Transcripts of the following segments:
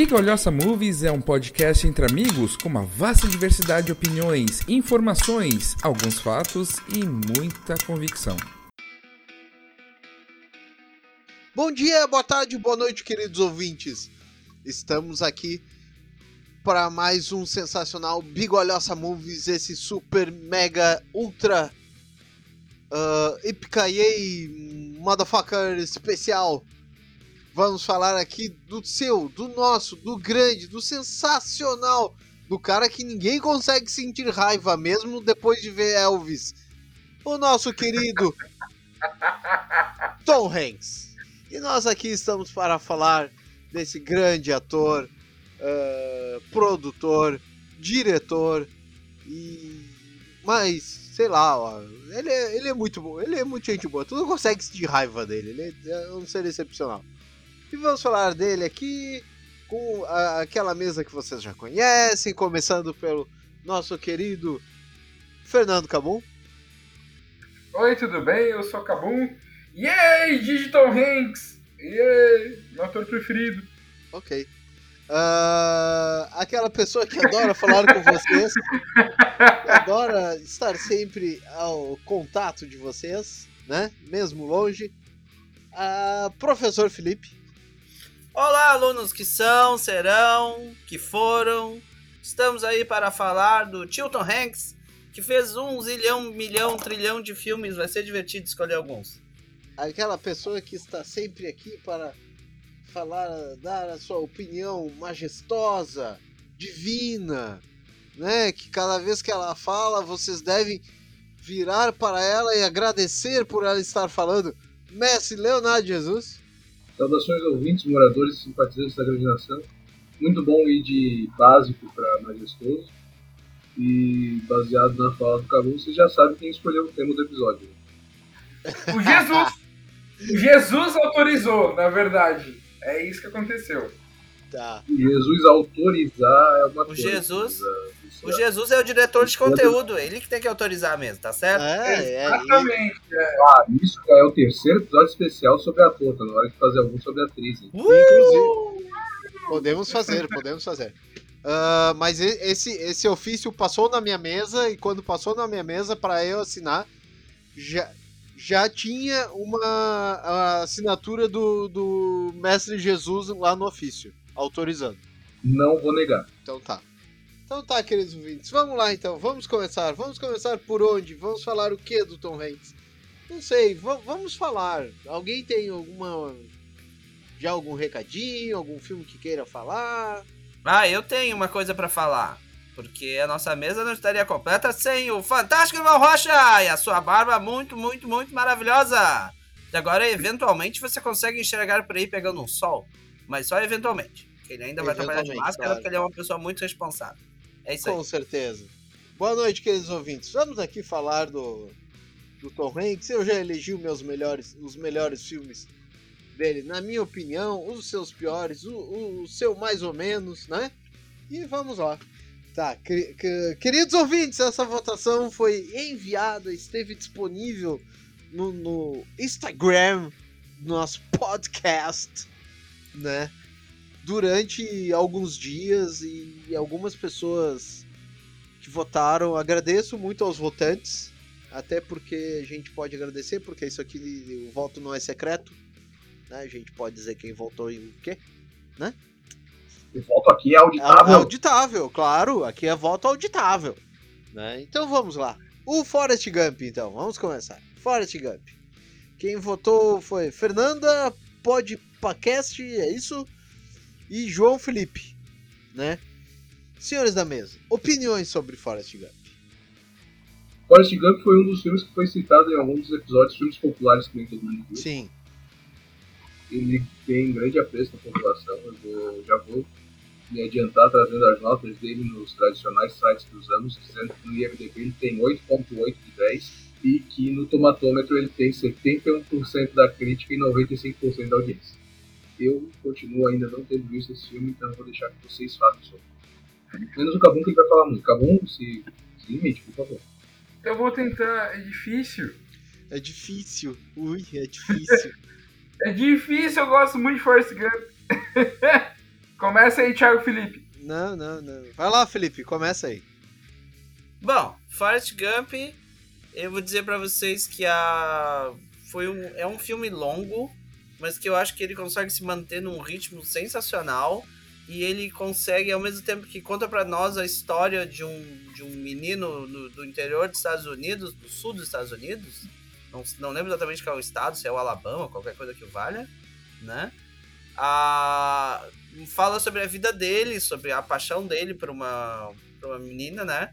Bigolhosa Movies é um podcast entre amigos com uma vasta diversidade de opiniões, informações, alguns fatos e muita convicção. Bom dia, boa tarde, boa noite, queridos ouvintes. Estamos aqui para mais um sensacional Bigolhosa Movies, esse super, mega, ultra uh, Ipicaiei Motherfucker especial Vamos falar aqui do seu, do nosso, do grande, do sensacional, do cara que ninguém consegue sentir raiva mesmo depois de ver Elvis. O nosso querido Tom Hanks. E nós aqui estamos para falar desse grande ator, uh, produtor, diretor e mas sei lá, ó, ele é, ele é muito bom, ele é muito gente boa. Tu não consegue sentir raiva dele, ele é, é um ser excepcional. E vamos falar dele aqui com a, aquela mesa que vocês já conhecem, começando pelo nosso querido Fernando Cabum. Oi, tudo bem? Eu sou Cabum. Yay, Digital Hanks! Yay, meu ator preferido. Ok. Uh, aquela pessoa que adora falar com vocês, adora estar sempre ao contato de vocês, né? Mesmo longe. Uh, professor Felipe. Olá, alunos que são, serão, que foram. Estamos aí para falar do Tilton Hanks, que fez um zilhão, milhão, trilhão de filmes. Vai ser divertido escolher alguns. Aquela pessoa que está sempre aqui para falar, dar a sua opinião majestosa, divina, né? Que cada vez que ela fala, vocês devem virar para ela e agradecer por ela estar falando. Mestre Leonardo Jesus. Saudações ouvintes, moradores e simpatizantes da grande nação. Muito bom ir de básico para majestoso. E baseado na fala do Calu, você já sabe quem escolheu o tema do episódio. O Jesus! o Jesus autorizou, na verdade. É isso que aconteceu. Tá. O Jesus autorizar é uma o coisa. Jesus, o Jesus é o diretor de conteúdo, ele que tem que autorizar mesmo, tá certo? É, Exatamente. É, é. Ah, isso é o terceiro episódio especial sobre ator, tá na hora de fazer algum sobre atriz. Hein? Uh! Inclusive, podemos fazer, podemos fazer. Uh, mas esse, esse ofício passou na minha mesa e quando passou na minha mesa para eu assinar, já, já tinha uma assinatura do, do Mestre Jesus lá no ofício, autorizando. Não vou negar. Então tá. Então tá, queridos ouvintes, vamos lá então, vamos começar. Vamos começar por onde? Vamos falar o que do Tom Hanks? Não sei, vamos falar. Alguém tem alguma. Já algum recadinho, algum filme que queira falar? Ah, eu tenho uma coisa para falar. Porque a nossa mesa não estaria completa sem o fantástico Irmão Rocha e a sua barba muito, muito, muito maravilhosa. E agora, eventualmente, você consegue enxergar por aí pegando um sol. Mas só eventualmente. Ele ainda vai trabalhar de máscara claro. porque ele é uma pessoa muito responsável. É isso Com aí. certeza. Boa noite, queridos ouvintes. Vamos aqui falar do, do Tom Hanks. Eu já elegi os meus melhores, os melhores filmes dele, na minha opinião, os seus piores, o, o, o seu mais ou menos, né? E vamos lá. Tá, que, que, queridos ouvintes, essa votação foi enviada, esteve disponível no, no Instagram do nosso podcast, né? Durante alguns dias e algumas pessoas que votaram. Agradeço muito aos votantes, até porque a gente pode agradecer, porque isso aqui o voto não é secreto. Né? A gente pode dizer quem votou e o quê, né? O voto aqui é auditável. É auditável, claro. Aqui é voto auditável. Né? Então vamos lá. O Forest Gump, então. Vamos começar. Forest Gump. Quem votou foi Fernanda Podpacast, é isso? E João Felipe, né? Senhores da mesa, opiniões sobre Forrest Gump. Forrest Gump foi um dos filmes que foi citado em alguns dos episódios, filmes populares que nem todo mundo viu. Sim. Ele tem grande apreço na população, eu vou, já vou me adiantar trazendo as notas dele nos tradicionais sites dos anos, dizendo que no IMDb ele tem 8.8 de 10 e que no tomatômetro ele tem 71% da crítica e 95% da audiência. Eu continuo ainda não tendo visto esse filme, então vou deixar que vocês falem sobre. Menos o Cabum que ele vai falar muito. Cabum, se, se limite, por favor. Eu vou tentar. É difícil. É difícil. Ui, é difícil. é difícil, eu gosto muito de Forrest Gump. Começa aí, Thiago Felipe. Não, não, não. Vai lá, Felipe, começa aí. Bom, Forrest Gump, eu vou dizer pra vocês que a foi um, é um filme longo, mas que eu acho que ele consegue se manter num ritmo sensacional e ele consegue, ao mesmo tempo que conta para nós a história de um, de um menino no, do interior dos Estados Unidos, do sul dos Estados Unidos, não, não lembro exatamente qual é o estado, se é o Alabama, qualquer coisa que valha, né? A, fala sobre a vida dele, sobre a paixão dele por uma, por uma menina, né?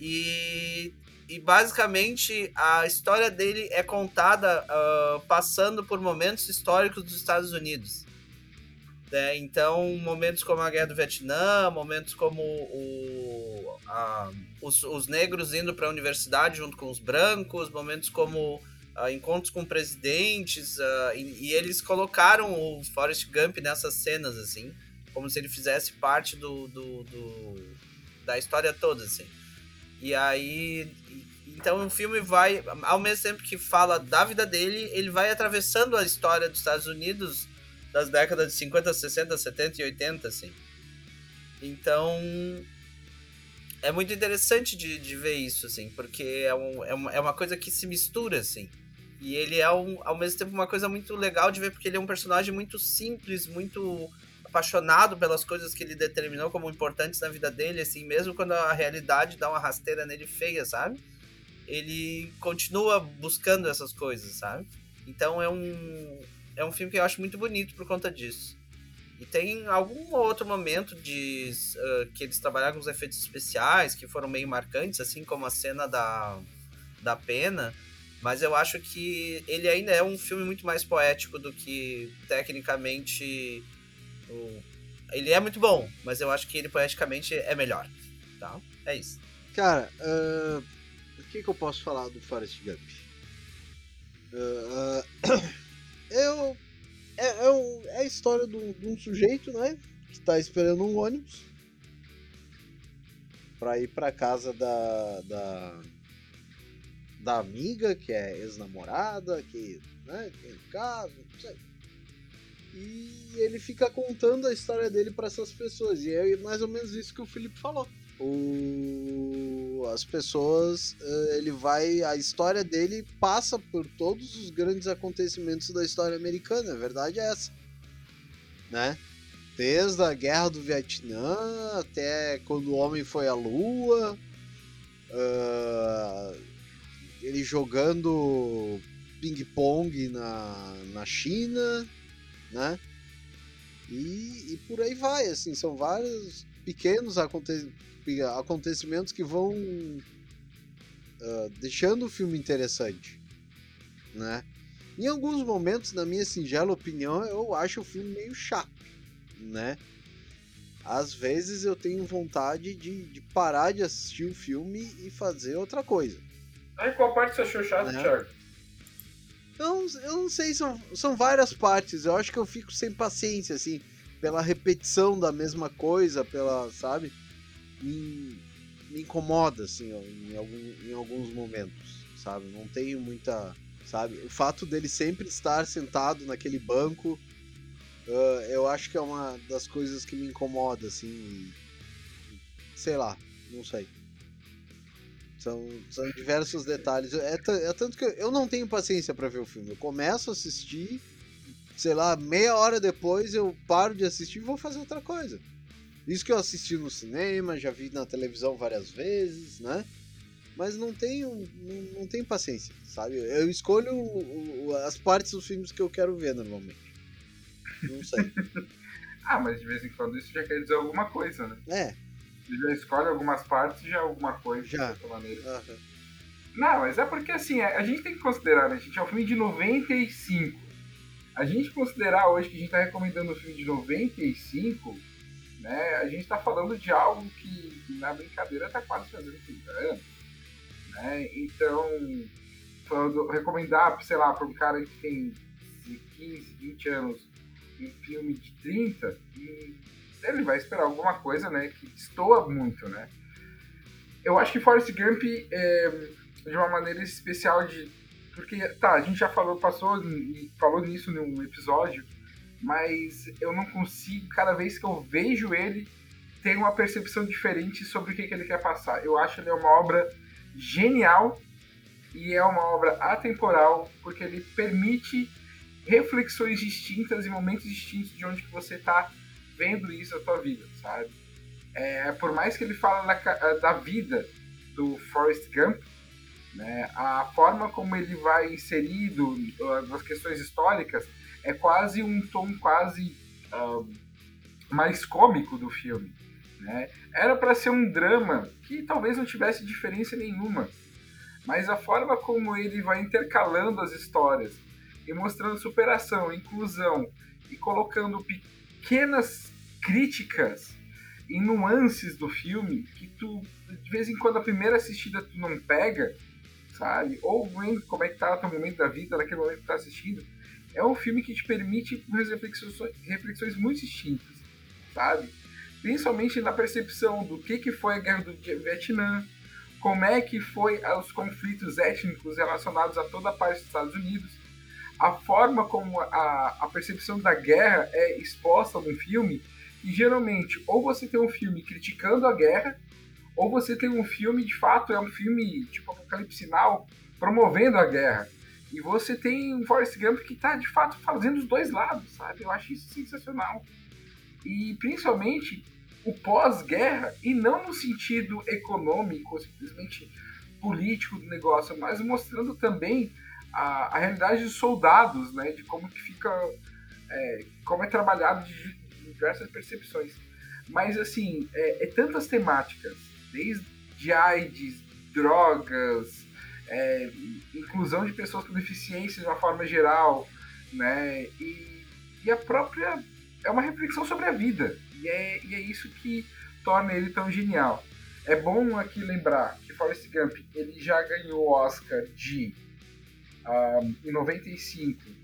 E, e basicamente a história dele é contada uh, passando por momentos históricos dos Estados Unidos. Né? Então, momentos como a Guerra do Vietnã, momentos como o, a, os, os, negros indo para a universidade junto com os brancos, momentos como uh, encontros com presidentes, uh, e, e, eles colocaram o Forrest Gump nessas cenas, assim, como se ele fizesse parte do, do, do da história toda, assim. E aí. Então o filme vai, ao mesmo tempo que fala da vida dele, ele vai atravessando a história dos Estados Unidos das décadas de 50, 60, 70 e 80, assim. Então. É muito interessante de, de ver isso, assim, porque é, um, é, uma, é uma coisa que se mistura, assim. E ele é, um, ao mesmo tempo, uma coisa muito legal de ver, porque ele é um personagem muito simples, muito apaixonado pelas coisas que ele determinou como importantes na vida dele, assim, mesmo quando a realidade dá uma rasteira nele feia, sabe? Ele continua buscando essas coisas, sabe? Então é um é um filme que eu acho muito bonito por conta disso. E tem algum outro momento de uh, que eles trabalharam com os efeitos especiais que foram meio marcantes, assim como a cena da, da pena. Mas eu acho que ele ainda é um filme muito mais poético do que tecnicamente o... Ele é muito bom, mas eu acho que ele poeticamente é melhor. Tá? É isso. Cara, uh, o que, que eu posso falar do Forrest Gump? Uh, uh, eu, é, é, um, é, a história de um, sujeito, né? Que tá esperando um ônibus pra ir pra casa da, da, da amiga, que é ex-namorada, que né, tem casa, não sei e ele fica contando a história dele para essas pessoas. E é mais ou menos isso que o Felipe falou. O... As pessoas, eh, ele vai. A história dele passa por todos os grandes acontecimentos da história americana, a verdade é essa. Né? Desde a guerra do Vietnã até quando o homem foi à lua. Uh... ele jogando ping-pong na, na China né? E, e por aí vai, assim, são vários pequenos aconte acontecimentos que vão uh, deixando o filme interessante, né? Em alguns momentos, na minha singela opinião, eu acho o filme meio chato, né? Às vezes eu tenho vontade de, de parar de assistir o filme e fazer outra coisa. Aí qual parte você achou chato, né? Thiago? Eu, eu não sei, são, são várias partes. Eu acho que eu fico sem paciência, assim, pela repetição da mesma coisa, pela, sabe? Me, me incomoda, assim, em, algum, em alguns momentos, sabe? Não tenho muita. Sabe? O fato dele sempre estar sentado naquele banco, uh, eu acho que é uma das coisas que me incomoda, assim. Sei lá, não sei. São, são diversos detalhes. É, é tanto que eu não tenho paciência para ver o filme. Eu começo a assistir, sei lá, meia hora depois eu paro de assistir e vou fazer outra coisa. Isso que eu assisti no cinema, já vi na televisão várias vezes, né? Mas não tenho, não, não tenho paciência, sabe? Eu escolho o, o, as partes dos filmes que eu quero ver normalmente. Não sei. ah, mas de vez em quando isso já quer dizer alguma coisa, né? É, você já escolhe algumas partes e já alguma coisa já. de certa maneira. Uhum. Não, mas é porque assim, a gente tem que considerar, né? A gente é um filme de 95. A gente considerar hoje que a gente tá recomendando um filme de 95, né? A gente tá falando de algo que, na brincadeira, tá quase fazendo 30 anos. Né? Então, falando, recomendar, sei lá, para um cara que tem 15, 20 anos um filme de 30, ele vai esperar alguma coisa, né, que destoa muito, né. Eu acho que Forrest Gump é de uma maneira especial de porque tá, a gente já falou, passou e falou nisso num episódio mas eu não consigo, cada vez que eu vejo ele, ter uma percepção diferente sobre o que, que ele quer passar. Eu acho ele uma obra genial e é uma obra atemporal porque ele permite reflexões distintas e momentos distintos de onde que você está vendo isso na sua vida, sabe? É, por mais que ele fale da, da vida do Forrest Gump, né, a forma como ele vai inserido nas questões históricas é quase um tom quase mais cômico do filme. Né? Era para ser um drama que talvez não tivesse diferença nenhuma, mas a forma como ele vai intercalando as histórias e mostrando superação, inclusão e colocando pequenas críticas e nuances do filme que tu de vez em quando a primeira assistida tu não pega, sabe? Ou vendo como é que tá o teu momento da vida naquele momento que tu tá assistindo. É um filme que te permite reflexões, reflexões muito distintas, sabe? Principalmente na percepção do que, que foi a guerra do Vietnã, como é que foi os conflitos étnicos relacionados a toda a parte dos Estados Unidos, a forma como a, a percepção da guerra é exposta no filme, e geralmente ou você tem um filme criticando a guerra, ou você tem um filme, de fato, é um filme tipo Apocalipse promovendo a guerra. E você tem um Forrest Gump que está de fato fazendo os dois lados, sabe? Eu acho isso sensacional. E principalmente o pós-guerra, e não no sentido econômico, simplesmente político do negócio, mas mostrando também a, a realidade dos soldados, né? De como que fica, é, como é trabalhado de diversas percepções. Mas assim, é, é tantas temáticas, desde AIDS, drogas, é, inclusão de pessoas com deficiência de uma forma geral, né? E, e a própria é uma reflexão sobre a vida e é, e é isso que torna ele tão genial. É bom aqui lembrar que Forrest Gump ele já ganhou o Oscar de um, em 95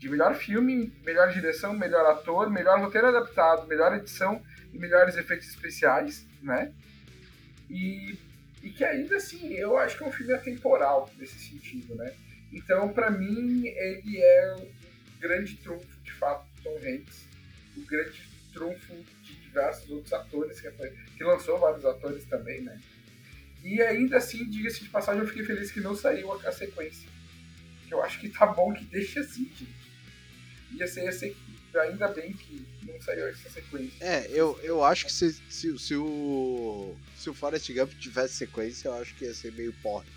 de melhor filme, melhor direção, melhor ator, melhor roteiro adaptado, melhor edição e melhores efeitos especiais, né? E e que ainda assim eu acho que é um filme atemporal nesse sentido, né? Então, para mim, ele é o grande trunfo, de fato, do Tom Hanks, o grande trunfo de diversos outros atores, que, foi, que lançou vários atores também, né? E ainda assim, diga-se de passagem, eu fiquei feliz que não saiu a, a sequência. Eu acho que tá bom que deixe assim, gente. Ia ser, ia ser ainda bem que não saiu essa sequência. É, eu, eu acho que se, se, se o. Se o Forrest Gump tivesse sequência, eu acho que ia ser meio porre.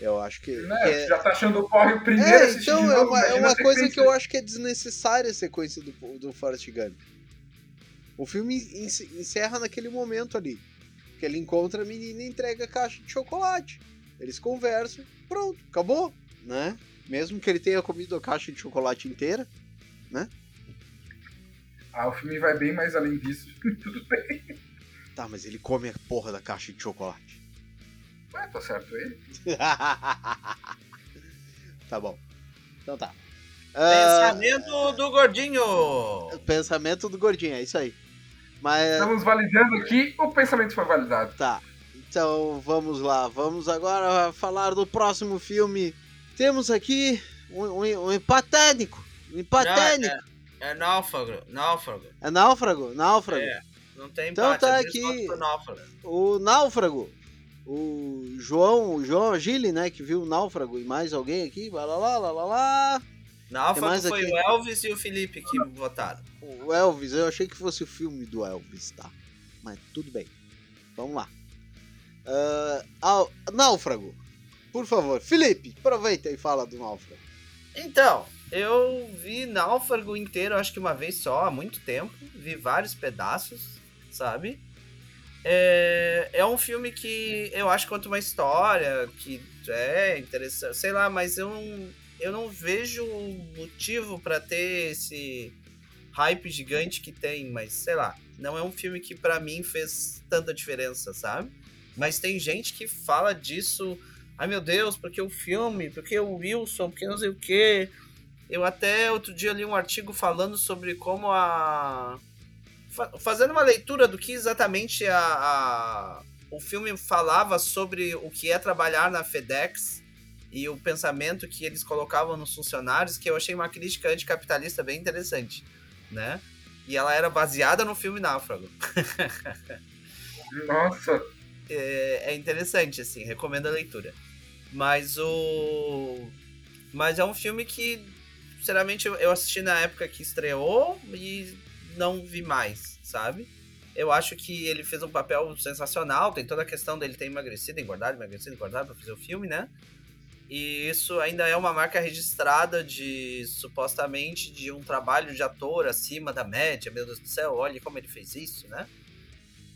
Eu acho que. Né? é... Já tá achando o porre o primeiro é, então, novo, é uma, é uma coisa que eu acho que é desnecessária a sequência do, do Forrest Gump. O filme encerra naquele momento ali. Que ele encontra a menina e entrega a caixa de chocolate. Eles conversam, pronto, acabou, né? Mesmo que ele tenha comido a caixa de chocolate inteira, né? Ah, o filme vai bem mais além disso. Tudo bem. Tá, mas ele come a porra da caixa de chocolate. Ué, tá certo ele. tá bom. Então tá. Pensamento uh... do gordinho. Pensamento do gordinho, é isso aí. Mas... Estamos validando aqui, o pensamento foi validado. Tá. Então vamos lá, vamos agora falar do próximo filme. Temos aqui um, um, um empate técnico. Um técnico. É, é, náufrago, náufrago. É náufrago, náufrago. É, não tem então empate. Então tá aqui o náufrago. O João, o João Gili, né, que viu o náufrago e mais alguém aqui, lá lá lá lá lá. Náufrago foi aqui? o Elvis e o Felipe que votaram. O Elvis, eu achei que fosse o filme do Elvis, tá? Mas tudo bem. Vamos lá. Uh, náufrago. Por favor, Felipe, aproveita e fala do Náufrago. Então, eu vi Náufrago inteiro, acho que uma vez só, há muito tempo. Vi vários pedaços, sabe? É, é um filme que eu acho que conta uma história que é interessante, sei lá, mas eu não, eu não vejo motivo para ter esse hype gigante que tem, mas sei lá, não é um filme que para mim fez tanta diferença, sabe? Mas tem gente que fala disso, ai meu Deus, porque o filme, porque o Wilson, porque não sei o que. Eu até outro dia li um artigo falando sobre como a. Fazendo uma leitura do que exatamente a, a... o filme falava sobre o que é trabalhar na FedEx, e o pensamento que eles colocavam nos funcionários, que eu achei uma crítica anticapitalista bem interessante, né? E ela era baseada no filme Náufrago. Nossa! É, é interessante, assim, recomendo a leitura. Mas o. Mas é um filme que, sinceramente, eu- assisti na época que estreou e não vi mais, sabe? Eu acho que ele fez um papel sensacional. Tem toda a questão dele ter emagrecido, engordado, emagrecido, engordado pra fazer o filme, né? E isso ainda é uma marca registrada de supostamente de um trabalho de ator acima da média. Meu Deus do céu, olha como ele fez isso, né?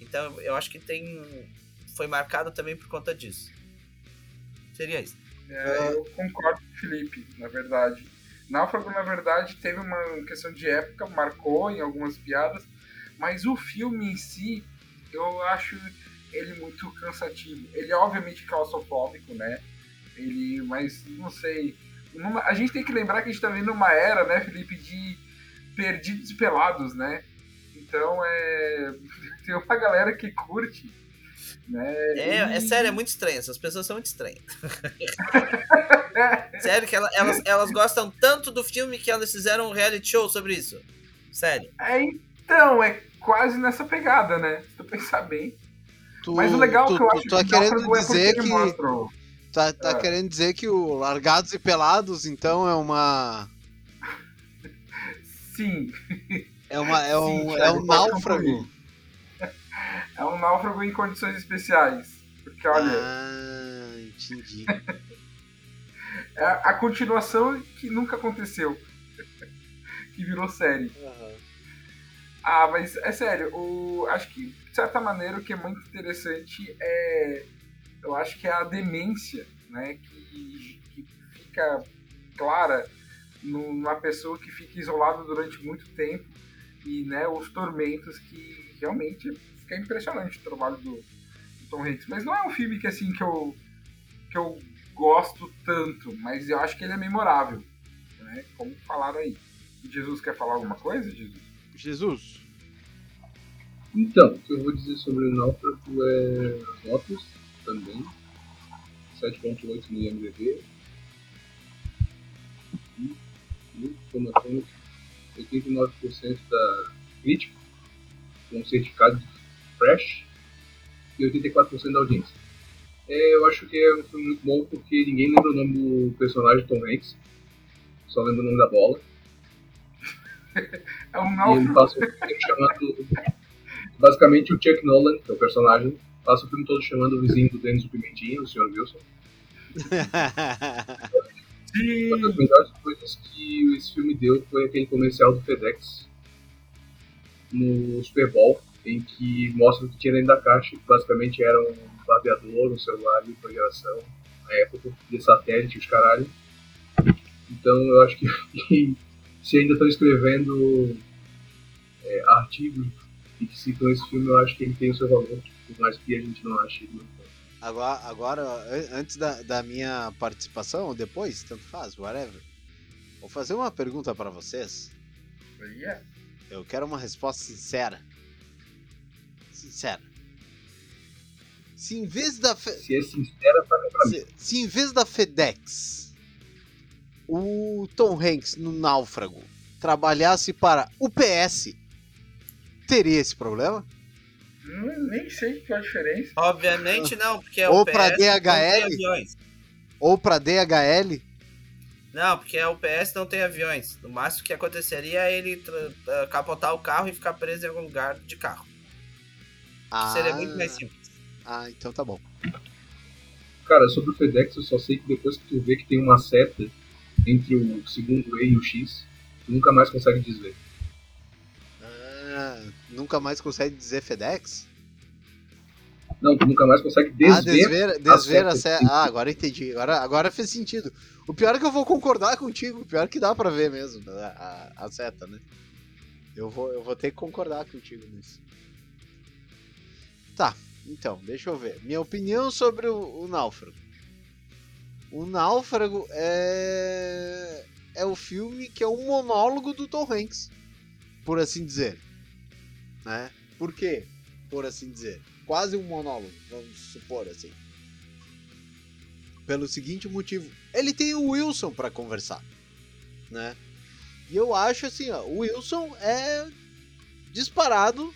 Então eu acho que tem. Foi marcado também por conta disso. Seria isso. É, eu concordo com o Felipe, na verdade. Náufrago, na verdade, teve uma questão de época, marcou em algumas piadas, mas o filme em si, eu acho ele muito cansativo. Ele é obviamente claustrofóbico, né? Ele, mas não sei. Numa- a gente tem que lembrar que a gente tá vendo uma era, né, Felipe, de perdidos e pelados, né? Então é. Tem uma galera que curte. Né? É, é E- sério, é muito estranho. Essas pessoas são muito estranhas. sério que ela- elas, elas gostam tanto do filme que elas fizeram um reality show sobre isso. Sério. É, então, é quase nessa pegada, né? Se tu pensar bem. Tu, Mas o legal tu, que eu tu acho tá que querendo é dizer ele que mostra o- tá, tá É. querendo dizer que o Largados e Pelados então é uma Sim, é uma é um Sim, é Thiago, um náufrago. É um náufrago em condições especiais. Porque, olha, Ah, entendi. é a continuação que nunca aconteceu. que virou série. Ah, mas é sério, o, acho que, de certa maneira, o que é muito interessante é. Eu acho que é a demência, né? Que, que fica clara numa pessoa que fica isolada durante muito tempo e né, os tormentos que realmente fica impressionante o trabalho do, do Tom Hanks. Mas não é um filme que assim que eu, que eu gosto tanto, mas eu acho que ele é memorável, né? Como falaram aí. Jesus quer falar alguma coisa, Jesus? Jesus. Então, o que eu vou dizer sobre o Náufrago é notas também. 7.8 no IMDB. E, e informações, 89% da crítica, com certificado de fresh, e 84% da audiência. É, eu acho que é um filme muito bom porque ninguém lembra o nome do personagem Tom Hanks, só lembra o nome da bola. É um E ele náufrago. passa o filme chamando. Basicamente, o Chuck Nolan, que é o personagem, passa o filme todo chamando o vizinho do Dennis o Pimentinha, o Sr. Wilson. Uma das melhores coisas que esse filme deu foi aquele comercial do FedEx no Super Bowl, em que mostra o que tinha dentro da caixa, que basicamente era um barbeador, um celular de última geração, na época, de satélite, os caralho. Então eu acho que, se ainda estão escrevendo é, artigos e que citam esse filme, eu acho que ele tem o seu valor, por mais que a gente não ache ele. Agora, agora an- antes da, da minha participação, ou depois, tanto faz, whatever. Vou fazer uma pergunta pra vocês. Aí é. Eu quero uma resposta sincera. Sincera. Se em vez da Fe- Se é sincera, pra mim. se, se em vez da FedEx o Tom Hanks no Náufrago trabalhasse para o PS, teria esse problema? Hum, nem sei qual é a diferença. Obviamente não, porque é Ou tem DHL? aviões. Ou para DHL? Não, porque a UPS não tem aviões. No máximo que aconteceria é ele tra- capotar o carro e ficar preso em algum lugar de carro. Ah, Seria muito mais simples. ah, então tá bom. Cara, sobre o FedEx, eu só sei que depois que tu vê que tem uma seta entre o segundo E e o X, tu nunca mais consegue desver. Ah, nunca mais consegue dizer FedEx? Não, tu nunca mais consegue ah, desver. desver, desver a seta. Ah, agora entendi. Agora, agora fez sentido. O pior é que eu vou concordar contigo. O pior é que dá pra ver mesmo a, a- a seta, né? Eu vou, eu vou ter que concordar contigo nisso. Tá, então, deixa eu ver. Minha opinião sobre o, o Náufrago. O Náufrago é. É o filme que é um monólogo do Tom Hanks, por assim dizer. Né? Por quê? Por assim dizer. Quase um monólogo, vamos supor assim. Pelo seguinte motivo: ele tem o Wilson para conversar, né? E eu acho assim, ó, o Wilson é disparado.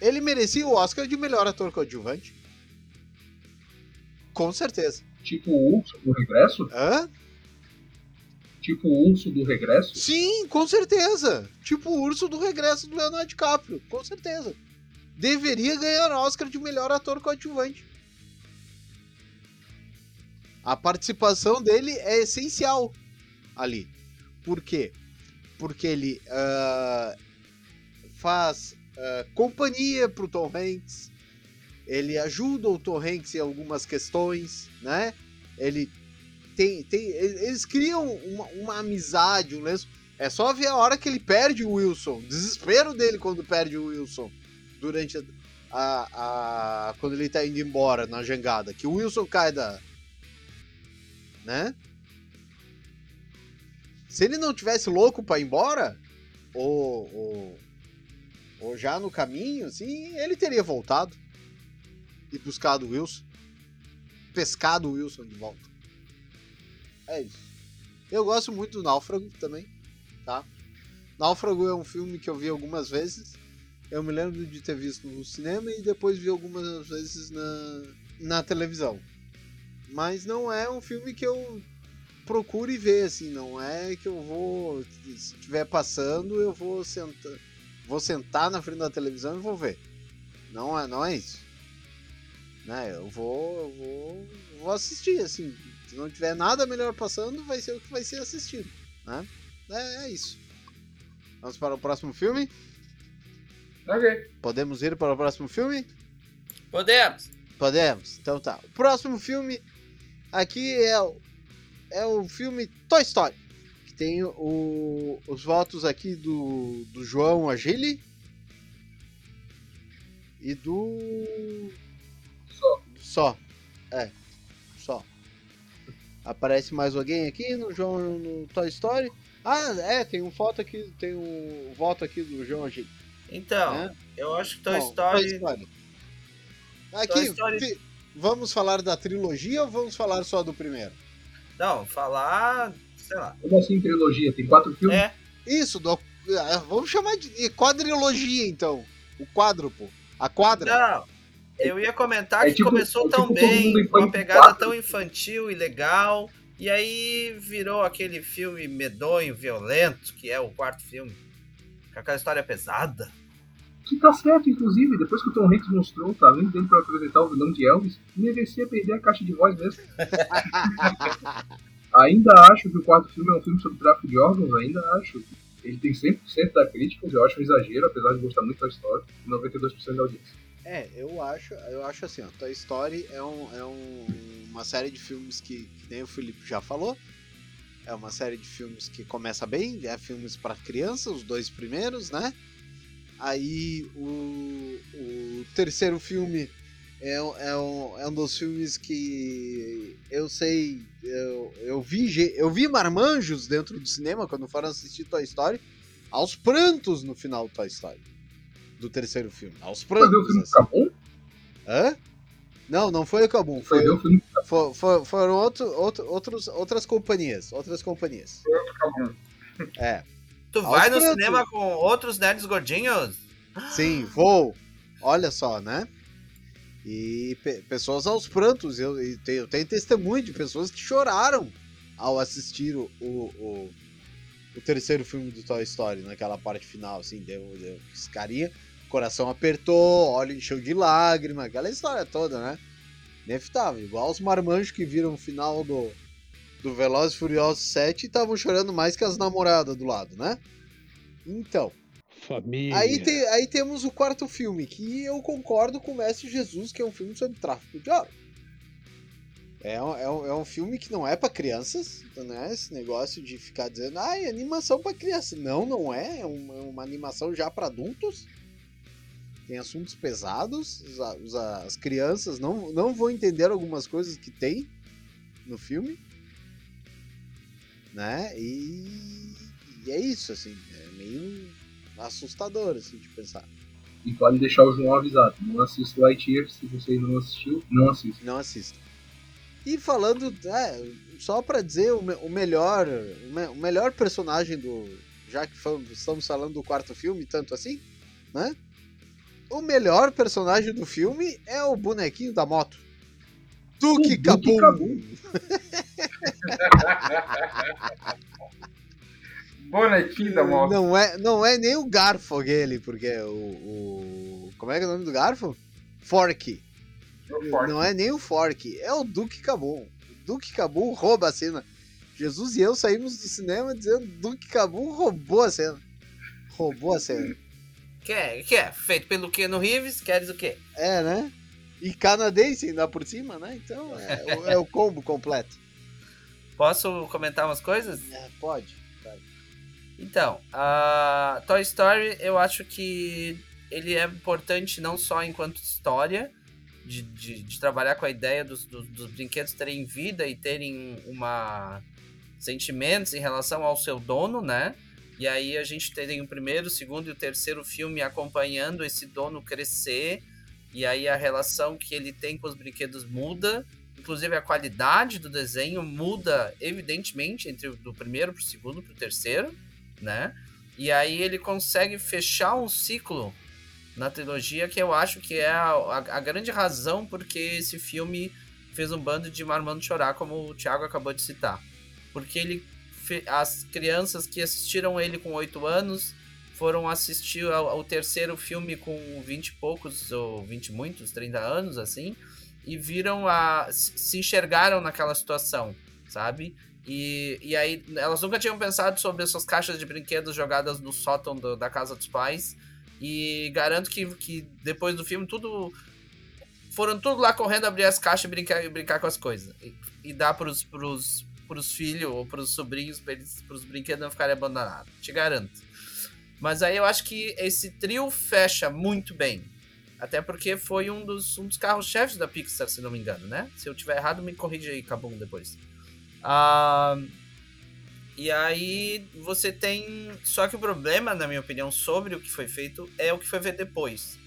Ele merecia o Oscar de melhor ator coadjuvante. Com certeza. Tipo o urso do regresso? Hã? Tipo o urso do regresso? Sim, com certeza. Tipo o urso do regresso do Leonardo DiCaprio. Com certeza. Deveria ganhar Oscar de melhor ator coadjuvante. A participação dele é essencial ali. Por quê? Porque ele ah, faz ah, companhia pro Tom Hanks. Ele ajuda o Tom Hanks em algumas questões, né? Ele tem, tem eles criam uma, uma amizade, um lenço. É só ver a hora que ele perde o Wilson, o desespero dele quando perde o Wilson durante a, a, a quando ele tá indo embora na jangada, que o Wilson cai da, né? Se ele não tivesse louco para ir embora, ou, ou, ou já no caminho, assim, ele teria voltado e buscado o Wilson, pescado o Wilson de volta. É isso. Eu gosto muito do Náufrago também, tá? Náufrago é um filme que eu vi algumas vezes. Eu me lembro de ter visto no cinema e depois vi algumas vezes na, na televisão. Mas não é um filme que eu procure ver, assim, não é que eu vou. Se estiver passando, eu vou sentar. Vou sentar na frente da televisão e vou ver. Não é, não é isso. Né? Eu vou. Eu vou. Vou assistir, assim. Se não tiver nada melhor passando, vai ser o que vai ser assistido. Né? É, é isso. Vamos para o próximo filme? Ok. Podemos ir para o próximo filme? Podemos. Podemos. Então tá. O próximo filme aqui é o, é o filme Toy Story. Tem o, os votos aqui do, do João Agili e do. Só. Só. É. Só. Aparece mais alguém aqui no João no Toy Story. Ah, é, tem um foto aqui, tem um voto aqui do João Agili. Então, né? eu acho que Toy Bom, Story. Aqui, Toy Story- vamos falar da trilogia ou vamos falar só do primeiro? Não, falar. Sei lá. Como assim trilogia? Tem quatro filmes? É, Isso, do, ah, vamos chamar de quadrilogia então. O quádruplo. A quadra. Não, eu ia comentar É que tipo- começou é tão tipo bem, com uma pegada 4. tão infantil e legal, e aí virou aquele filme medonho, violento, que é o quarto filme. Com aquela história pesada. Que tá certo, inclusive, depois que o Tom Hanks mostrou o talento dele pra apresentar o vilão de Elvis, merecia perder a caixa de voz mesmo. ainda acho que o quarto filme é um filme sobre tráfico de órgãos, ainda acho. Ele tem 100% da crítica, eu acho um exagero, apesar de gostar muito da história, e 92% da audiência. É, eu acho, eu acho assim, ó, Toy Story é, um, é um- uma série de filmes que, que nem o Felipe já falou. É uma série de filmes que começa bem, é filmes para criança, os dois primeiros, né? Aí o, o terceiro filme é, um- é, um, é um dos filmes que eu sei, eu, eu, vi, eu vi marmanjos dentro do cinema quando foram assistir Toy Story, aos prantos no final do Toy Story. Do terceiro filme. Aos Foi ver o prantos. filme assim. ficar bom? Hã? Não, não foi o Kabum, Foi foi, o filme fo- fo- foram outro, outro, outros, outras companhias, outras companhias. Fica bom. É, Tu Aos vai no prantos. cinema com outros nerds gordinhos? sim, vou. Olha só, né? E pe- pessoas aos prantos, eu, e tenho, eu tenho testemunho de pessoas que choraram ao assistir o, o, o, terceiro filme do Toy Story, naquela parte final, assim, deu, deu coração apertou, olho encheu de lágrima, aquela história toda, né? Inevitável, igual os marmanjos que viram o final do, do Velozes e Furiosos 7 e estavam chorando mais que as namoradas do lado, né? Então, Família. Aí, tem, aí temos o quarto filme, que eu concordo com o Mestre Jesus, que é um filme sobre tráfico de órgãos. É um, é um, é um filme que não é pra crianças, né? Esse negócio de ficar dizendo, ai, animação pra criança. Não, não é. É uma, é uma animação já pra adultos. Tem assuntos pesados. Os- os- as crianças não, não vão entender algumas coisas que tem no filme. Né? E, e é isso, assim. É meio assustador, assim, de pensar. E vale deixar o João avisado. Não assista Lightyear, se você não assistiu, não assista. Não assista. E falando, é, só pra dizer o, me- o melhor, o, me- o melhor personagem do, já que estamos falando do quarto filme, tanto assim, né? O melhor personagem do filme é o bonequinho da moto. Duke Cabum. Bonequinho da moto. Não é, não é nem o Garfo aquele, porque o, o- Como é que é o nome do Garfo? Fork. Meu forte. Não é nem o Fork, é o Duke Cabum. O Duke Cabum rouba a cena. Jesus e eu saímos do cinema dizendo Duke Cabum roubou a cena. Roubou a cena. Que é, que é? Feito pelo Keanu Reeves, queres o quê? É, né? E canadense ainda por cima, né? Então é, o- é o combo completo. Posso comentar umas coisas? É, pode. Então, a Toy Story, eu acho que ele é importante não só enquanto história, de, de, de trabalhar com a ideia dos, dos, dos brinquedos terem vida e terem uma sentimentos em relação ao seu dono, né? E aí a gente tem o primeiro, o segundo e o terceiro filme acompanhando esse dono crescer, e aí a relação que ele tem com os brinquedos muda, inclusive a qualidade do desenho muda evidentemente entre o do primeiro pro segundo pro terceiro né? E aí ele consegue fechar um ciclo na trilogia que eu acho que é a, a- grande razão porque esse filme fez um bando de marmando chorar, como o Thiago acabou de citar. Porque ele as crianças que assistiram ele com 8 anos foram assistir ao, ao terceiro filme com 20 e poucos, ou 20 e muitos, 30 anos, assim, e viram a. se enxergaram naquela situação, sabe? E, e aí, elas nunca tinham pensado sobre essas caixas de brinquedos jogadas no sótão do- da casa dos pais. E garanto que, que depois do filme, tudo. Foram tudo lá correndo abrir as caixas e brincar, e brincar com as coisas. E, e dar pros, pros, pros filhos ou pros sobrinhos, pra eles, pros brinquedos não ficarem abandonados. Te garanto. Mas aí eu acho que esse trio fecha muito bem. Até porque foi um dos, um dos carros-chefes da Pixar, se não me engano, né? Se eu tiver errado, me corrige aí, Cabum, depois. Ah, e aí você tem. Só que o problema, na minha opinião, sobre o que foi feito é o que foi feito depois.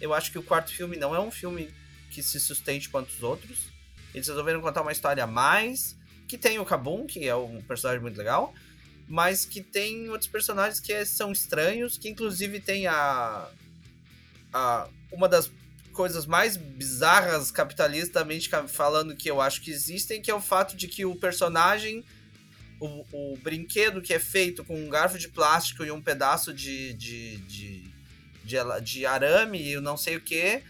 Eu acho que o quarto filme não é um filme que se sustente quanto os outros. Eles resolveram contar uma história a mais. Que tem o Kabum, que é um personagem muito legal. Mas que tem outros personagens que é- são estranhos. Que inclusive tem a. a uma das coisas mais bizarras capitalistamente ca- falando que eu acho que existem, que é o fato de que o personagem, o, o brinquedo que é feito com um garfo de plástico e um pedaço de, de, de, de, de arame e eu não sei o que,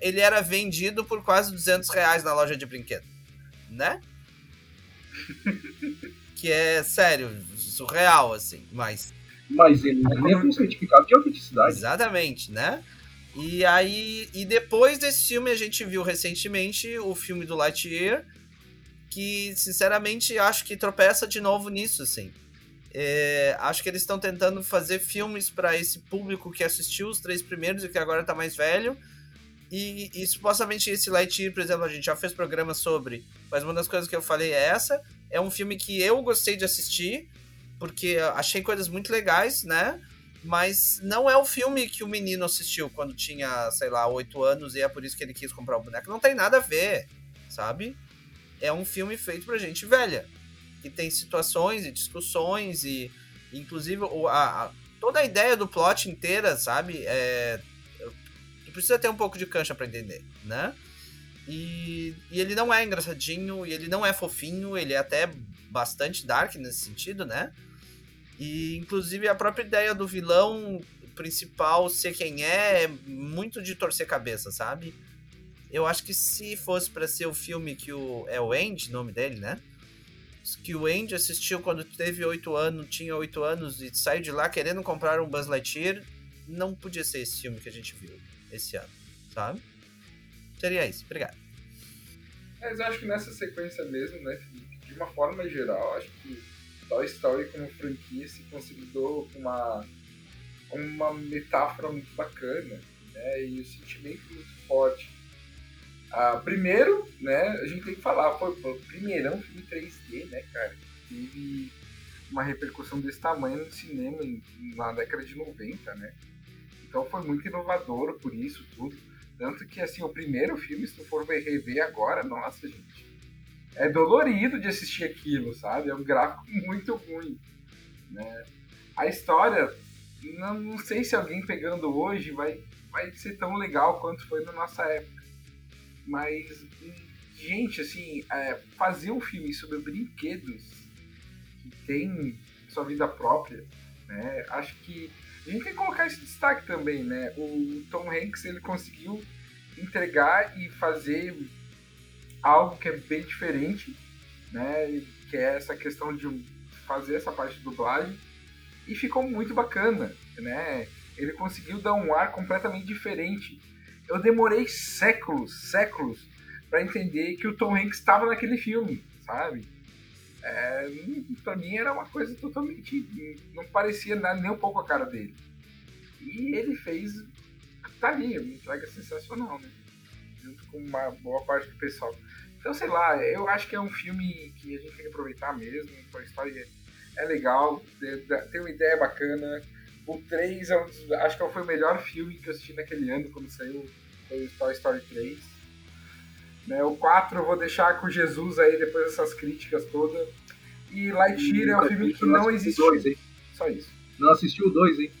ele era vendido por quase 200 reais na loja de brinquedo, né? que é sério, surreal, assim, mas Mas ele nem tem um certificado de autenticidade. Exatamente, né? E aí, e depois desse filme a gente viu recentemente o filme do Lightyear, que sinceramente acho que tropeça de novo nisso, assim. É, acho que eles estão tentando fazer filmes para esse público que assistiu os três primeiros e que agora tá mais velho. E, e supostamente esse Lightyear, por exemplo, a gente já fez programa sobre, mas uma das coisas que eu falei é essa. É um filme que eu gostei de assistir, porque achei coisas muito legais, né? Mas não é o filme que o menino assistiu quando tinha, sei lá, 8 anos e é por isso que ele quis comprar o boneco. Não tem nada a ver, sabe? É um filme feito pra gente velha. Que tem situações e discussões e, inclusive, a, a- toda a ideia do plot inteira, sabe? É, tu precisa ter um pouco de cancha pra entender, né? E, e ele não é engraçadinho, e ele não é fofinho, ele é até bastante dark nesse sentido, né? E inclusive a própria ideia do vilão principal ser quem é é muito de torcer cabeça, sabe? Eu acho que se fosse pra ser o filme que o é o Andy, nome dele, né? Que o Andy assistiu quando teve oito anos, tinha oito anos e saiu de lá querendo comprar um Buzz Lightyear, não podia ser esse filme que a gente viu esse ano, sabe? Seria isso. Obrigado. Mas eu acho que nessa sequência mesmo, né, Felipe, de uma forma geral, acho que Toy Story como franquia se consolidou com uma, uma metáfora muito bacana, né, e o sentimento muito forte. Ah, primeiro, né, a gente tem que falar, foi o primeirão filme 3D, né, cara, teve uma repercussão desse tamanho no cinema em- na década de 90, né. Então foi muito inovador por isso tudo. Tanto que, assim, o primeiro filme, se tu for ver- rever agora, nossa, gente. É dolorido de assistir aquilo, sabe? É um gráfico muito ruim, né? A história, não, não sei se alguém pegando hoje vai, vai ser tão legal quanto foi na nossa época. Mas, gente, assim, é, fazer um filme sobre brinquedos que tem sua vida própria, né? Acho que a gente tem que colocar esse destaque também, né? O Tom Hanks, ele conseguiu entregar e fazer algo que é bem diferente, né? Que é essa questão de fazer essa parte de dublagem e ficou muito bacana, né? Ele conseguiu dar um ar completamente diferente. Eu demorei séculos, séculos para entender que o Tom Hanks estava naquele filme, sabe? É, para mim era uma coisa totalmente não parecia nem um pouco a cara dele. E ele fez tá ali, uma entrega sensacional, né? Junto com uma boa parte do pessoal. Então, sei lá, eu acho que é um filme que a gente tem que aproveitar mesmo. A história é legal, tem uma ideia bacana. O 3 é um dos, acho que foi o melhor filme que eu assisti naquele ano, quando saiu o Toy Story 3. Né, o 4 eu vou deixar com Jesus aí, depois dessas críticas todas. E Lightyear é um filme que não existiu. Dois? Só isso. Não assistiu o 2, hein?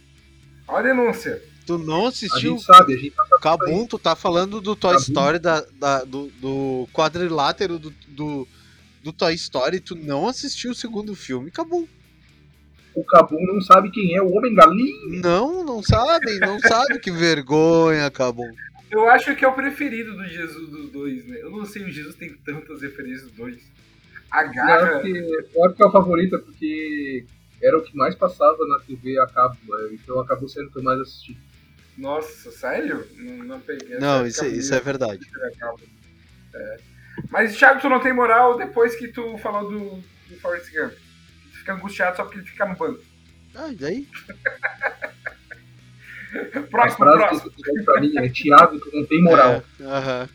Olha a denúncia. Tu não assistiu? A gente sabe, a gente tá Cabum, tu tá falando do Toy Cabum. Story, da, da, do, do quadrilátero do, do, do, Toy Story, tu não assistiu o segundo filme, Cabum. O Cabum não sabe quem é o Homem Galinha. Não, não sabe, não sabe, que vergonha, Cabum. Eu acho que é o preferido do Jesus dos dois, né? Eu não sei, o Jesus tem tantas referências dos dois. A garra... Claro que é o favorito, porque era o que mais passava na TV a cabo, né? então acabou sendo o que eu mais assisti. Nossa, sério? Não, não peguei. Não, isso, isso é verdade. É. Mas, Thiago, tu não tem moral depois que tu falou do, do Forrest Gump. Tu fica angustiado só porque ele fica no banco. Ah, e daí? próximo, a próximo. Que pra mim é Thiago, tu não tem moral. É, aham.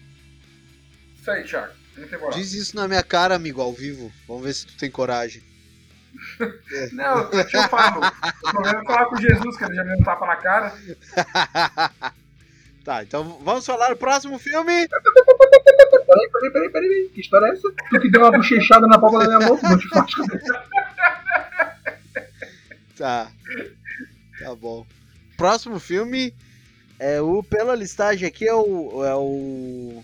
Isso aí, Thiago. Não tem moral. Diz isso na minha cara, amigo, ao vivo. Vamos ver se tu tem coragem. Não, deixa eu falar. O problema é falar com Jesus, que ele já me deu um tapa na cara. tá, então vamos falar do próximo filme. Peraí, peraí, peraí, peraí. Que história é essa? Tu que deu uma bochechada na palma da minha mão, não te faz Tá. Tá bom. Próximo filme é o. Pela listagem aqui é o. É o.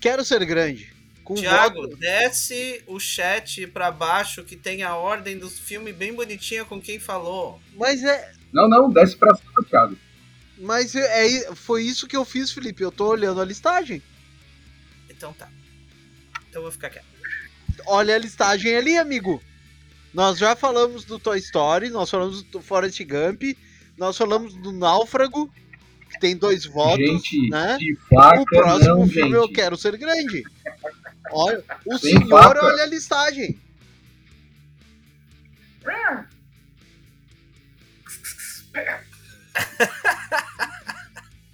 Quero ser grande. Com Tiago, voto... desce o chat pra baixo que tem a ordem dos filmes bem bonitinha com quem falou. Mas é. Não, não, desce pra cima, Thiago. Mas é, é, foi isso que eu fiz, Felipe. Eu tô olhando a listagem. Então tá. Então eu vou ficar quieto. Olha a listagem ali, amigo. Nós já falamos do Toy Story, nós falamos do Forrest Gump, nós falamos do Náufrago, que tem dois votos. Gente, né? de faca, o próximo não, filme gente. eu quero ser grande. Olha, o Sem senhor olha a listagem.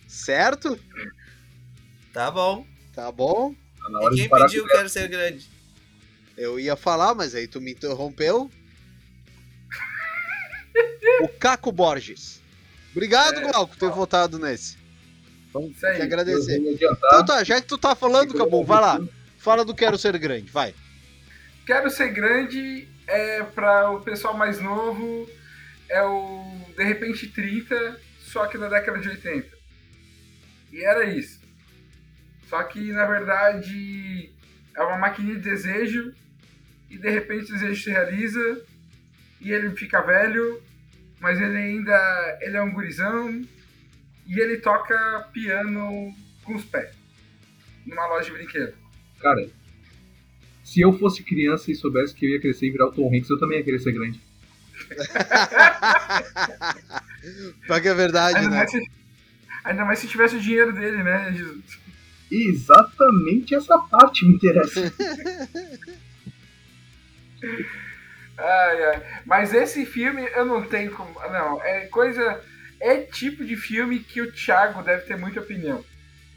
Certo? Tá bom. Tá bom. Tá E quem pediu quero ser grande? Eu ia falar, mas aí tu me interrompeu. o Caco Borges. Obrigado, É, Glauco, por ter votado nesse. Vamos aí, te agradecer. Então tá, já que tu tá falando, Cabum, vai lá. Fala do Quero Ser Grande, vai. Quero ser grande é para o pessoal mais novo, é o de repente 30, só que na década de 80. E era isso. Só que na verdade é uma maquininha de desejo e de repente o desejo se realiza e ele fica velho, mas ele ainda ele é um gurizão e ele toca piano com os pés numa loja de brinquedo. Cara, se eu fosse criança e soubesse que eu ia crescer e virar o Tom Hanks, eu também ia querer ser grande. Pra que é verdade, Ainda né? mais, se, ainda mais se tivesse o dinheiro dele, né, Jesus? Exatamente essa parte me interessa. Ai, ai. Mas esse filme eu não tenho como. Não, é coisa. É tipo de filme que o Thiago deve ter muita opinião.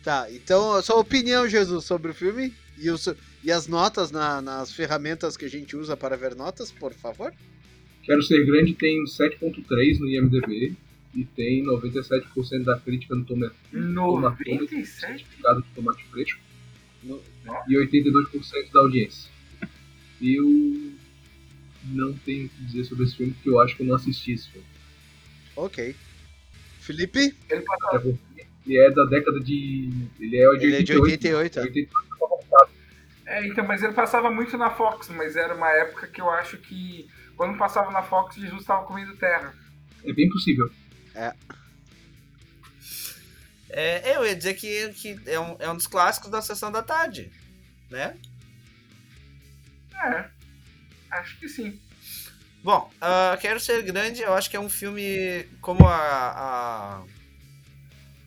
Tá, então a sua opinião, Jesus, sobre o filme e, o seu- e as notas na- nas ferramentas que a gente usa para ver notas, por favor. Quero ser grande tem 7.3 no IMDB e tem 97% da crítica no tome- 97? certificado de tomate fresco. e 82% da audiência. Eu não tenho o que dizer sobre esse filme porque eu acho que eu não assisti esse filme. Ok. Felipe? Ele É Ele é da década de. Ele é de Ele é de 88, é. 88. É, então, mas ele passava muito na Fox, mas era uma época que eu acho que quando passava na Fox, Jesus estava comendo terra. É bem possível. É, eu ia dizer que, que é, um, é um dos clássicos da sessão da tarde, né? É, acho que sim. Bom, ah, Quero Ser Grande, eu acho que é um filme, como a, a,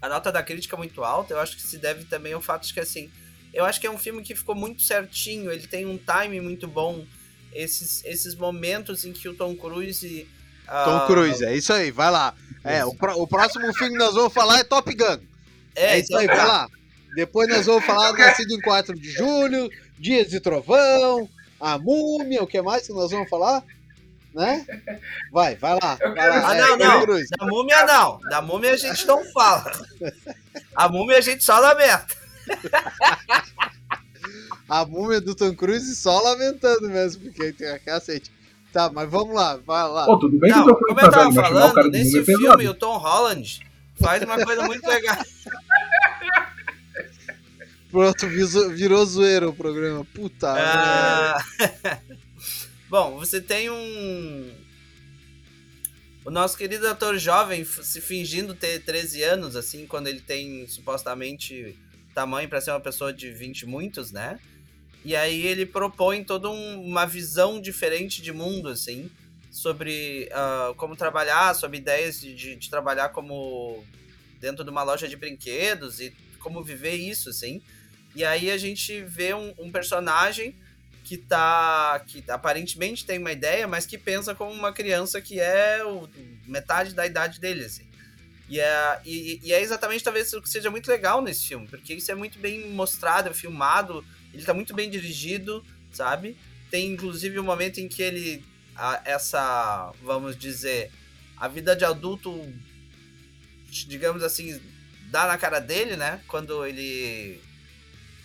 a nota da crítica é muito alta, eu acho que se deve também ao fato de que, assim, eu acho que é um filme que ficou muito certinho, ele tem um time muito bom, esses, esses momentos em que o Tom Cruise... ah, Tom Cruise, é isso aí, vai lá. É, o, pró- o próximo filme que nós vamos falar é Top Gun. É, isso aí, vai lá. Depois nós vamos falar do Nascido em 4 de Julho, Dias de Trovão, A Múmia, o que mais que nós vamos falar? Né? Vai, vai lá. Vai lá. Ah, é, não, não. Da múmia não. Da múmia a gente não fala. A múmia a gente só lamenta. A múmia do Tom Cruise só lamentando mesmo, porque tem cacete. Tá, mas vamos lá, vai lá. Pô, tudo bem Não, que eu tô como eu tava o cara falando, de nesse é filme pesado. o Tom Holland faz uma coisa muito legal. Pronto, virou zoeiro o programa. Puta. merda. Ah, Bom, você tem um. O nosso querido ator jovem se fingindo ter 13 anos, assim, quando ele tem supostamente tamanho para ser uma pessoa de 20 e muitos, né? E aí ele propõe toda um- uma visão diferente de mundo, assim, sobre ah, como trabalhar, sobre ideias de, de- de trabalhar como dentro de uma loja de brinquedos e como viver isso, assim. E aí a gente vê um, um personagem que tá. que aparentemente tem uma ideia, mas que pensa como uma criança que é o, metade da idade dele, assim. E é, e, e é exatamente talvez o que seja muito legal nesse filme, porque isso é muito bem mostrado, filmado, ele tá muito bem dirigido, sabe? Tem inclusive um momento em que ele. a- essa, vamos dizer, a vida de adulto, digamos assim, dá na cara dele, né? Quando ele.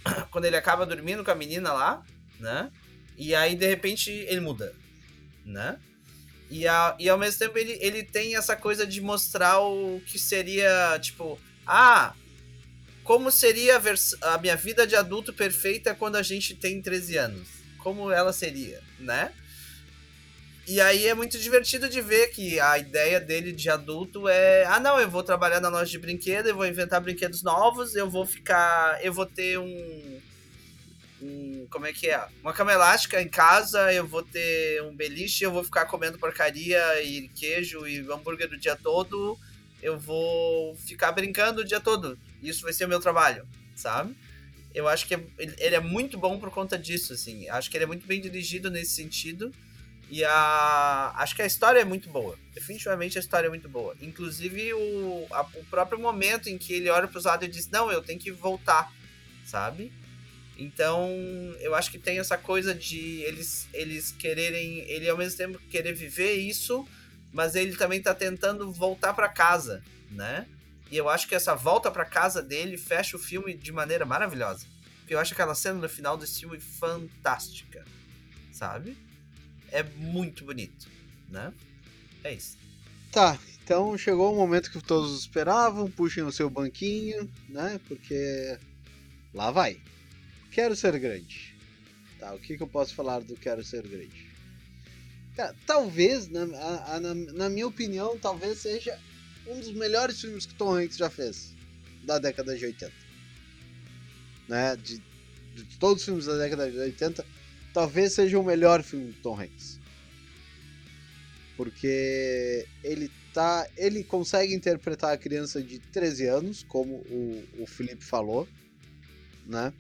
Quando ele acaba dormindo com a menina lá, né? E aí, de repente, ele muda, né? E, a, e ao mesmo tempo ele, ele tem essa coisa de mostrar o que seria, tipo, ah, como seria a, vers- a minha vida de adulto perfeita quando a gente tem 13 anos? Como ela seria, né? E aí é muito divertido de ver que a ideia dele de adulto é: ah, não, eu vou trabalhar na loja de brinquedo, eu vou inventar brinquedos novos, eu vou ficar. Eu vou ter um. Um como é que é? Uma cama elástica em casa, eu vou ter um beliche, eu vou ficar comendo porcaria e queijo e hambúrguer o dia todo, eu vou ficar brincando o dia todo. Isso vai ser o meu trabalho, sabe? Eu acho que é- ele é muito bom por conta disso, assim. Acho que ele é muito bem dirigido nesse sentido. E a. Acho que a história é muito boa. Definitivamente a história é muito boa. Inclusive o, a- o próprio momento em que ele olha pros lados e diz, não, eu tenho que voltar, sabe? Então, eu acho que tem essa coisa de eles, eles quererem. Ele ao mesmo tempo querer viver isso, mas ele também tá tentando voltar pra casa, né? E eu acho que essa volta pra casa dele fecha o filme de maneira maravilhosa. Eu acho aquela cena no final desse filme fantástica, sabe? É muito bonito, né? É isso. Tá, então chegou o momento que todos esperavam, puxem o seu banquinho, né? Porque lá vai. Quero ser grande. Tá, o que, que eu posso falar do Quero Ser Grande? Talvez, na, a- a- na, na minha opinião, talvez seja um dos melhores filmes que Tom Hanks já fez da década de 80. Né? De, de todos os filmes da década de 80, talvez seja o melhor filme do Tom Hanks porque ele tá, ele consegue interpretar a criança de 13 anos, como o, o Felipe falou, né?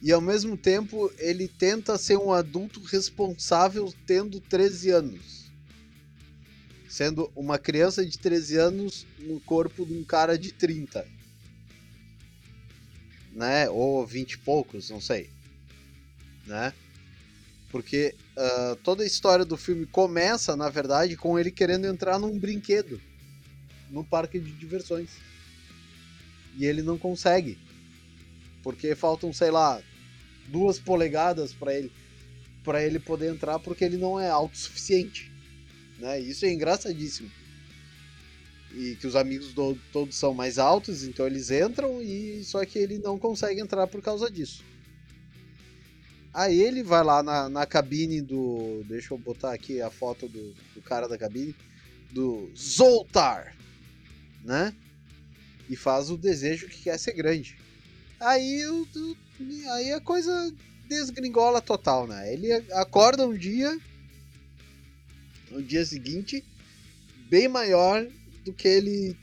E ao mesmo tempo ele tenta ser um adulto responsável tendo 13 anos. Sendo uma criança de 13 anos no corpo de um cara de 30. Né? Ou 20 e poucos, não sei. Né? Porque ah, toda a história do filme começa, na verdade, com ele querendo entrar num brinquedo no parque de diversões. E ele não consegue. Porque faltam, sei lá, duas polegadas para ele para ele poder entrar porque ele não é autossuficiente, né? Isso é engraçadíssimo. E que os amigos do, todos são mais altos, então eles entram e só que ele não consegue entrar por causa disso. Aí ele vai lá na, na cabine do. Deixa eu botar aqui a foto do, do cara da cabine. Do Zoltar, né? E faz o desejo que quer ser grande. Aí, aí a coisa desgringola total, né? Ele acorda um dia, no dia seguinte, bem maior do que ele,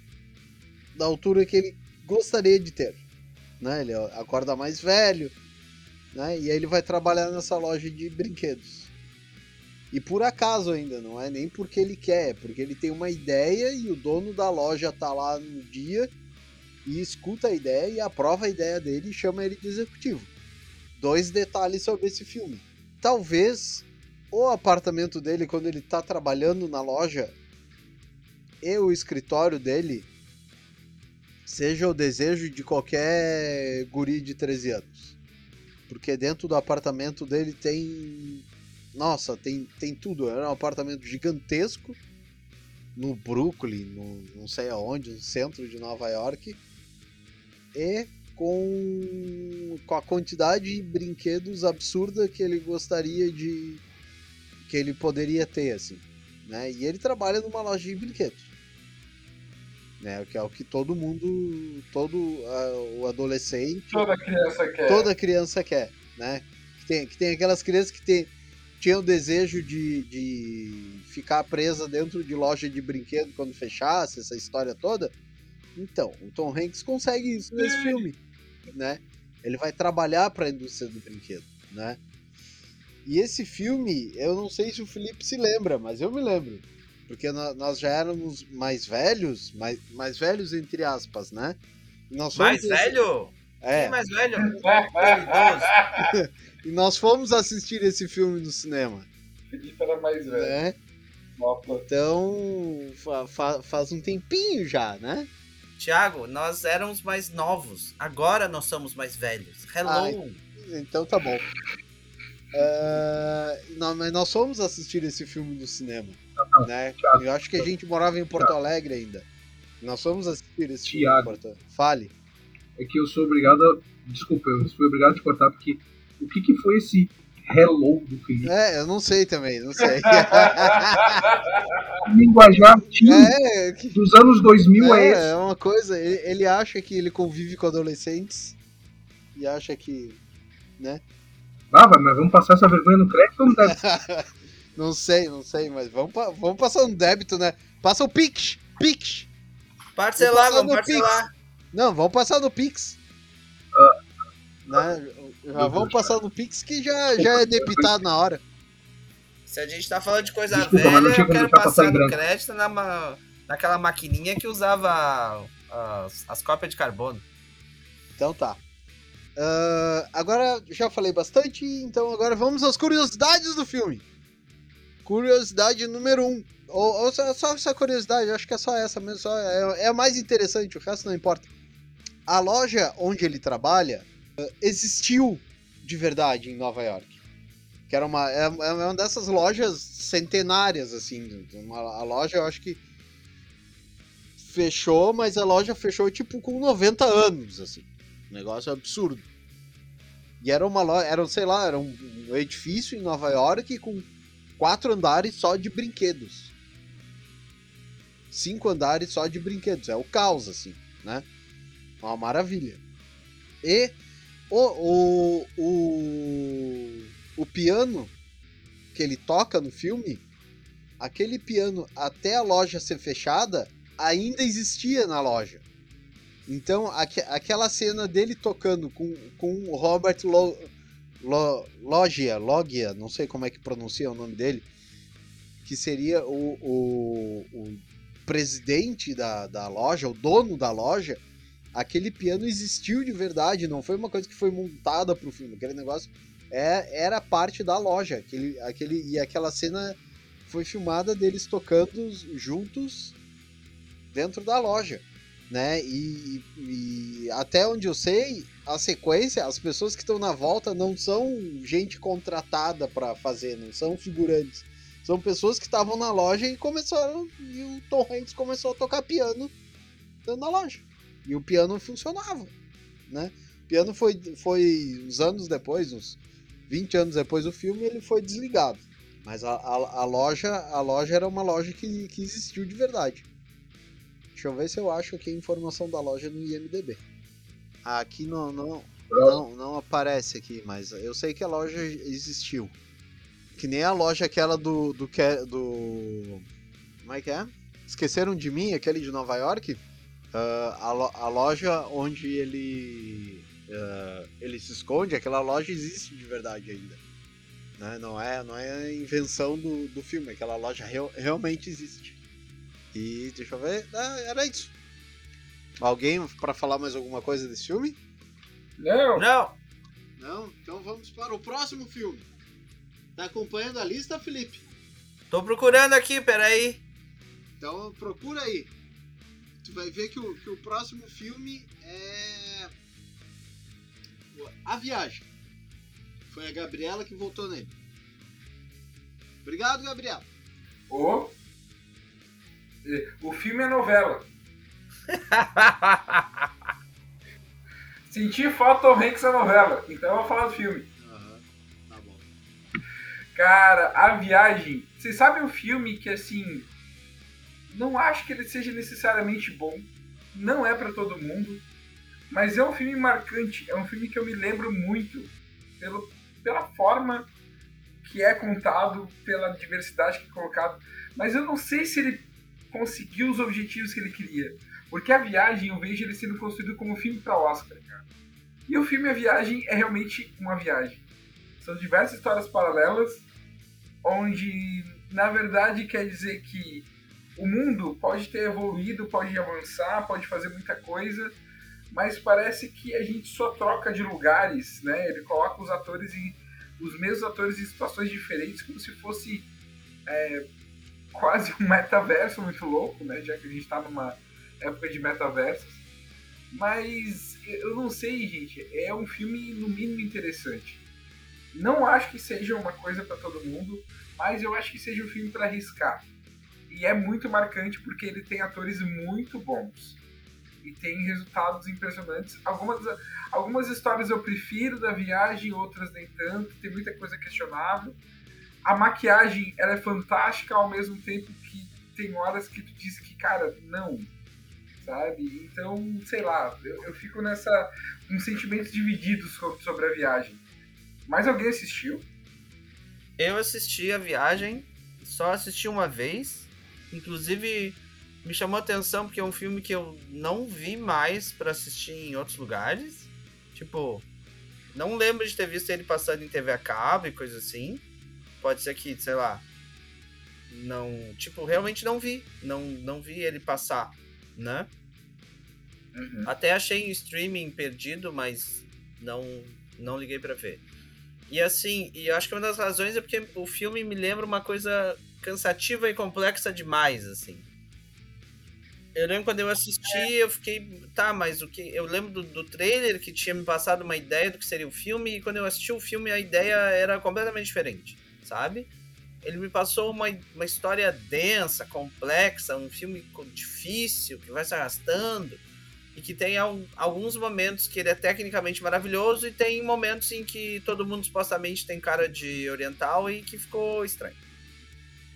da altura que ele gostaria de ter, né? Ele acorda mais velho, né? E aí ele vai trabalhar nessa loja de brinquedos. E por acaso ainda, não é nem porque ele quer, é porque ele tem uma ideia e o dono da loja tá lá no dia e escuta a ideia e aprova a ideia dele e chama ele de executivo. Dois detalhes sobre esse filme. Talvez o apartamento dele, quando ele tá trabalhando na loja, e o escritório dele seja o desejo de qualquer guri de 13 anos. Porque dentro do apartamento dele tem. Nossa, tem, tem tudo. É um apartamento gigantesco no Brooklyn, no, não sei aonde, no centro de Nova York e com, com a quantidade de brinquedos absurda que ele gostaria de que ele poderia ter assim, né? E ele trabalha numa loja de brinquedos, né? Que é o que todo mundo, todo uh, o adolescente, toda criança quer, toda criança quer, né? Que tem, que tem aquelas crianças que tem tinha o desejo de, de ficar presa dentro de loja de brinquedo quando fechasse essa história toda então, o Tom Hanks consegue isso nesse filme, né? Ele vai trabalhar para a indústria do brinquedo, né? E esse filme, eu não sei se o Felipe se lembra, mas eu me lembro. Porque nós já éramos mais velhos, mais, mais velhos entre aspas, né? mais esse... velho? É. Quem mais velho? e nós fomos assistir esse filme no cinema. Felipe era mais velho. Né? Então, fa faz um tempinho já, né? Tiago, nós éramos mais novos. Agora nós somos mais velhos. Hello! Ah, então tá bom. Uh, não, mas nós fomos assistir esse filme no cinema. Não, né? Thiago, eu acho que a gente morava em Porto Thiago. Alegre ainda. Nós fomos assistir esse Thiago, filme. Porto... Fale. É que eu sou obrigado a. Desculpa, eu fui obrigado a te cortar porque o que, que foi esse Hello do Felipe. É, eu não sei também, não sei. Linguajar é, que... dos anos 2000 é, é esse. É uma coisa, ele, ele, acha que ele convive com adolescentes e acha que, né? Ah, mas vamos passar essa vergonha no crédito ou no débito? não sei, não sei, mas vamos, vamos passar no débito, né? Passa o Pix, Pix. Parcelar, vamos parcelar. Pix. Não, vamos passar no Pix. Uh, né? Já vamos passar no Pix que já, já é debitado na hora. Se a gente tá falando de coisa Desculpa, velha, eu quero passar no crédito na, naquela maquininha que usava as, as cópias de carbono. Então tá. Uh, agora já falei bastante, então agora vamos às curiosidades do filme. Curiosidade número 1. Um. Ou, ou só, só, essa curiosidade, acho que é só essa mesmo. Só é, é a mais interessante, o resto não importa. A loja onde ele trabalha existiu de verdade em Nova York. Que era uma, é, é uma dessas lojas centenárias, assim. Uma, a loja, eu acho que fechou, mas a loja fechou, tipo, com 90 anos, assim. Um negócio absurdo. E era uma loja, era, sei lá, era um, um edifício em Nova York com quatro andares só de brinquedos. Cinco andares só de brinquedos. É o caos, assim, né? Uma maravilha. E o, o, o, o piano que ele toca no filme, aquele piano até a loja ser fechada, ainda existia na loja. Então, aqu aquela cena dele tocando com, com o Robert Lo, Lo, Logia, Logia, não sei como é que pronuncia o nome dele, que seria o, o, o presidente da, da loja, o dono da loja, aquele piano existiu de verdade, não foi uma coisa que foi montada pro filme. Aquele negócio é, era parte da loja. Aquele, aquele, e aquela cena foi filmada deles tocando juntos dentro da loja. né? E, e, até onde eu sei, a sequência, as pessoas que estão na volta não são gente contratada para fazer, não são figurantes. São pessoas que estavam na loja e começaram. E o Tom Hanks começou a tocar piano dentro da loja. E o piano funcionava, né? O piano foi, foi uns anos depois, uns 20 anos depois do filme, ele foi desligado. Mas a, a, a loja a loja era uma loja que, que existiu de verdade. Deixa eu ver se eu acho aqui a informação da loja no IMDB. Aqui não, não, não, não aparece aqui, mas eu sei que a loja existiu. Que nem a loja aquela do. do, do como é que é? Esqueceram de mim, aquele de Nova York? Uh, a, lo, a, loja onde ele. Uh, ele se esconde, aquela loja existe de verdade ainda. Né? Não, é, não é invenção do, do filme, aquela loja real, realmente existe. E deixa eu ver. Ah, era isso. Alguém para falar mais alguma coisa desse filme? Não. Não. Não? Então vamos para o próximo filme. Tá acompanhando a lista, Felipe? Tô procurando aqui, peraí. Então procura aí. Tu vai ver que o, que o próximo filme é. A Viagem. Foi a Gabriela que voltou nele. Obrigado, Gabriela. Oh. O filme é novela. Senti falta Tom Hanks na novela, então eu vou falar do filme. Uhum. Tá bom. Cara, A Viagem. Vocês sabem um filme que, assim. Não acho que ele seja necessariamente bom. Não é para todo mundo. Mas é um filme marcante. É um filme que eu me lembro muito. Pelo, pela forma que é contado, pela diversidade que é colocado. Mas eu não sei se ele conseguiu os objetivos que ele queria. Porque a viagem eu vejo ele sendo construído como um filme para Oscar. E o filme A Viagem é realmente uma viagem. São diversas histórias paralelas, onde na verdade quer dizer que o mundo pode ter evoluído, pode avançar, pode fazer muita coisa, mas parece que a gente só troca de lugares, né? Ele coloca os atores em os mesmos atores em situações diferentes, como se fosse é, quase um metaverso muito louco, né? Já que a gente está numa época de metaversos. Mas eu não sei, gente. É um filme no mínimo interessante. Não acho que seja uma coisa para todo mundo, mas eu acho que seja um filme para arriscar. E é muito marcante porque ele tem atores muito bons e tem resultados impressionantes. Algumas, algumas histórias eu prefiro da viagem, outras nem tanto. Tem muita coisa questionável a maquiagem ela é fantástica ao mesmo tempo que tem horas que tu diz que, cara, não. Sabe? Então, sei lá, eu, eu fico nessa. com sentimentos divididos sobre, sobre a viagem. Mas alguém assistiu? Eu assisti a viagem, só assisti uma vez. Inclusive, me chamou a atenção porque é um filme que eu não vi mais para assistir em outros lugares. Tipo, não lembro de ter visto ele passando em TV a cabo e coisa assim pode ser que, sei lá, não, tipo, realmente não vi, não, não vi ele passar, né? Uhum. Até achei em streaming perdido, mas não, não liguei para ver. E assim, e acho que uma das razões é porque o filme me lembra uma coisa cansativa e complexa demais, assim. Eu lembro quando eu assisti, é. eu fiquei, tá, mas o que eu lembro do, do, trailer que tinha me passado uma ideia do que seria o filme e quando eu assisti o filme a ideia era completamente diferente sabe? Ele me passou uma, uma história densa, complexa, um filme difícil, que vai se arrastando, e que tem alguns momentos que ele é tecnicamente maravilhoso, e tem momentos em que todo mundo supostamente tem cara de oriental e que ficou estranho.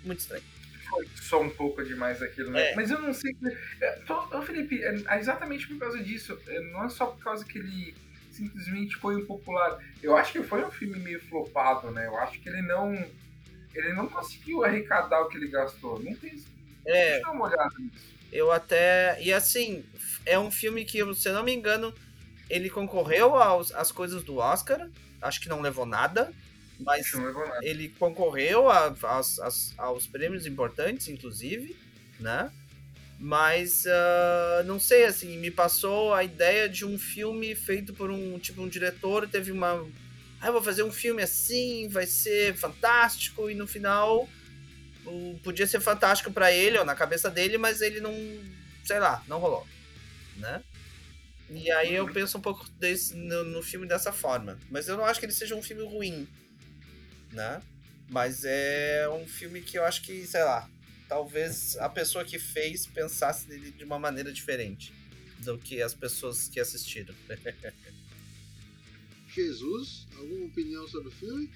Muito estranho. Foi só um pouco demais aquilo, né? É. Mas eu não sei. É, ô, Felipe, é exatamente por causa disso. É, não é só por causa que ele simplesmente foi impopular. Eu acho que foi um filme meio flopado, né? Eu acho que ele não ele não conseguiu arrecadar o que ele gastou. Não tem. É. Deixa eu dar uma olhada nisso. Eu até. E assim, é um filme que, se eu não me engano, ele concorreu aos, às coisas do Oscar. Acho que não levou nada. Mas ele concorreu a, a, a, aos prêmios importantes, inclusive, né? Mas uh, não sei, assim, me passou a ideia de um filme feito por um tipo um diretor, teve uma. Ah, eu vou fazer um filme assim, vai ser fantástico, e no final podia ser fantástico para ele ou na cabeça dele, mas ele não. sei lá, não rolou. né? E aí eu penso um pouco desse, no, no filme dessa forma. Mas eu não acho que ele seja um filme ruim, né? Mas é um filme que eu acho que, sei lá, talvez a pessoa que fez pensasse nele de uma maneira diferente do que as pessoas que assistiram. Jesus, alguma opinião sobre o filme?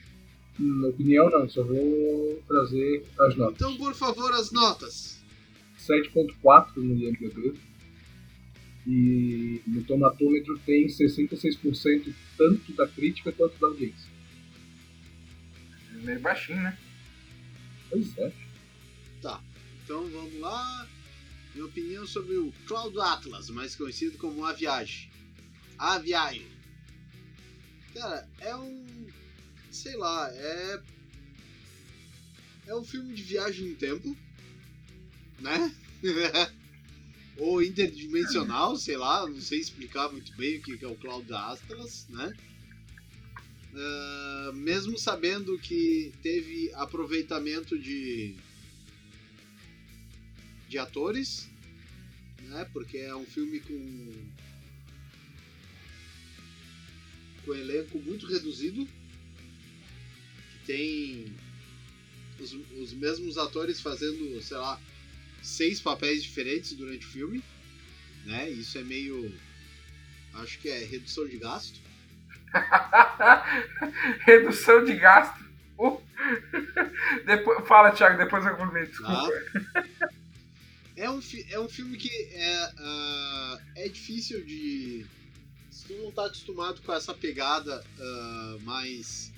Na opinião, não, só vou trazer as notas. Então, por favor, as notas. 7.4 no IMDb. E no tomatômetro tem 66% tanto da crítica quanto da audiência. Meio baixinho, né? Pois é. Então vamos lá. Minha opinião sobre o Cloud Atlas, mais conhecido como A Viagem. A Viagem. Cara, é um. Sei lá, é. É um filme de viagem no tempo. Né? Ou interdimensional, sei lá, não sei explicar muito bem o que é o Cloud Atlas, né? Ah, mesmo sabendo que teve aproveitamento de de atores, né? Porque é um filme com com elenco muito reduzido, que tem os, os mesmos atores fazendo, sei lá, seis papéis diferentes durante o filme, né? Isso é meio, acho que é redução de gasto. Redução de gasto. Uh. Depois, fala, Thiago, depois eu complemento. Desculpa. Tá? É um, é um filme que é, ah, é difícil de. Se tu não tá acostumado com essa pegada ah, mais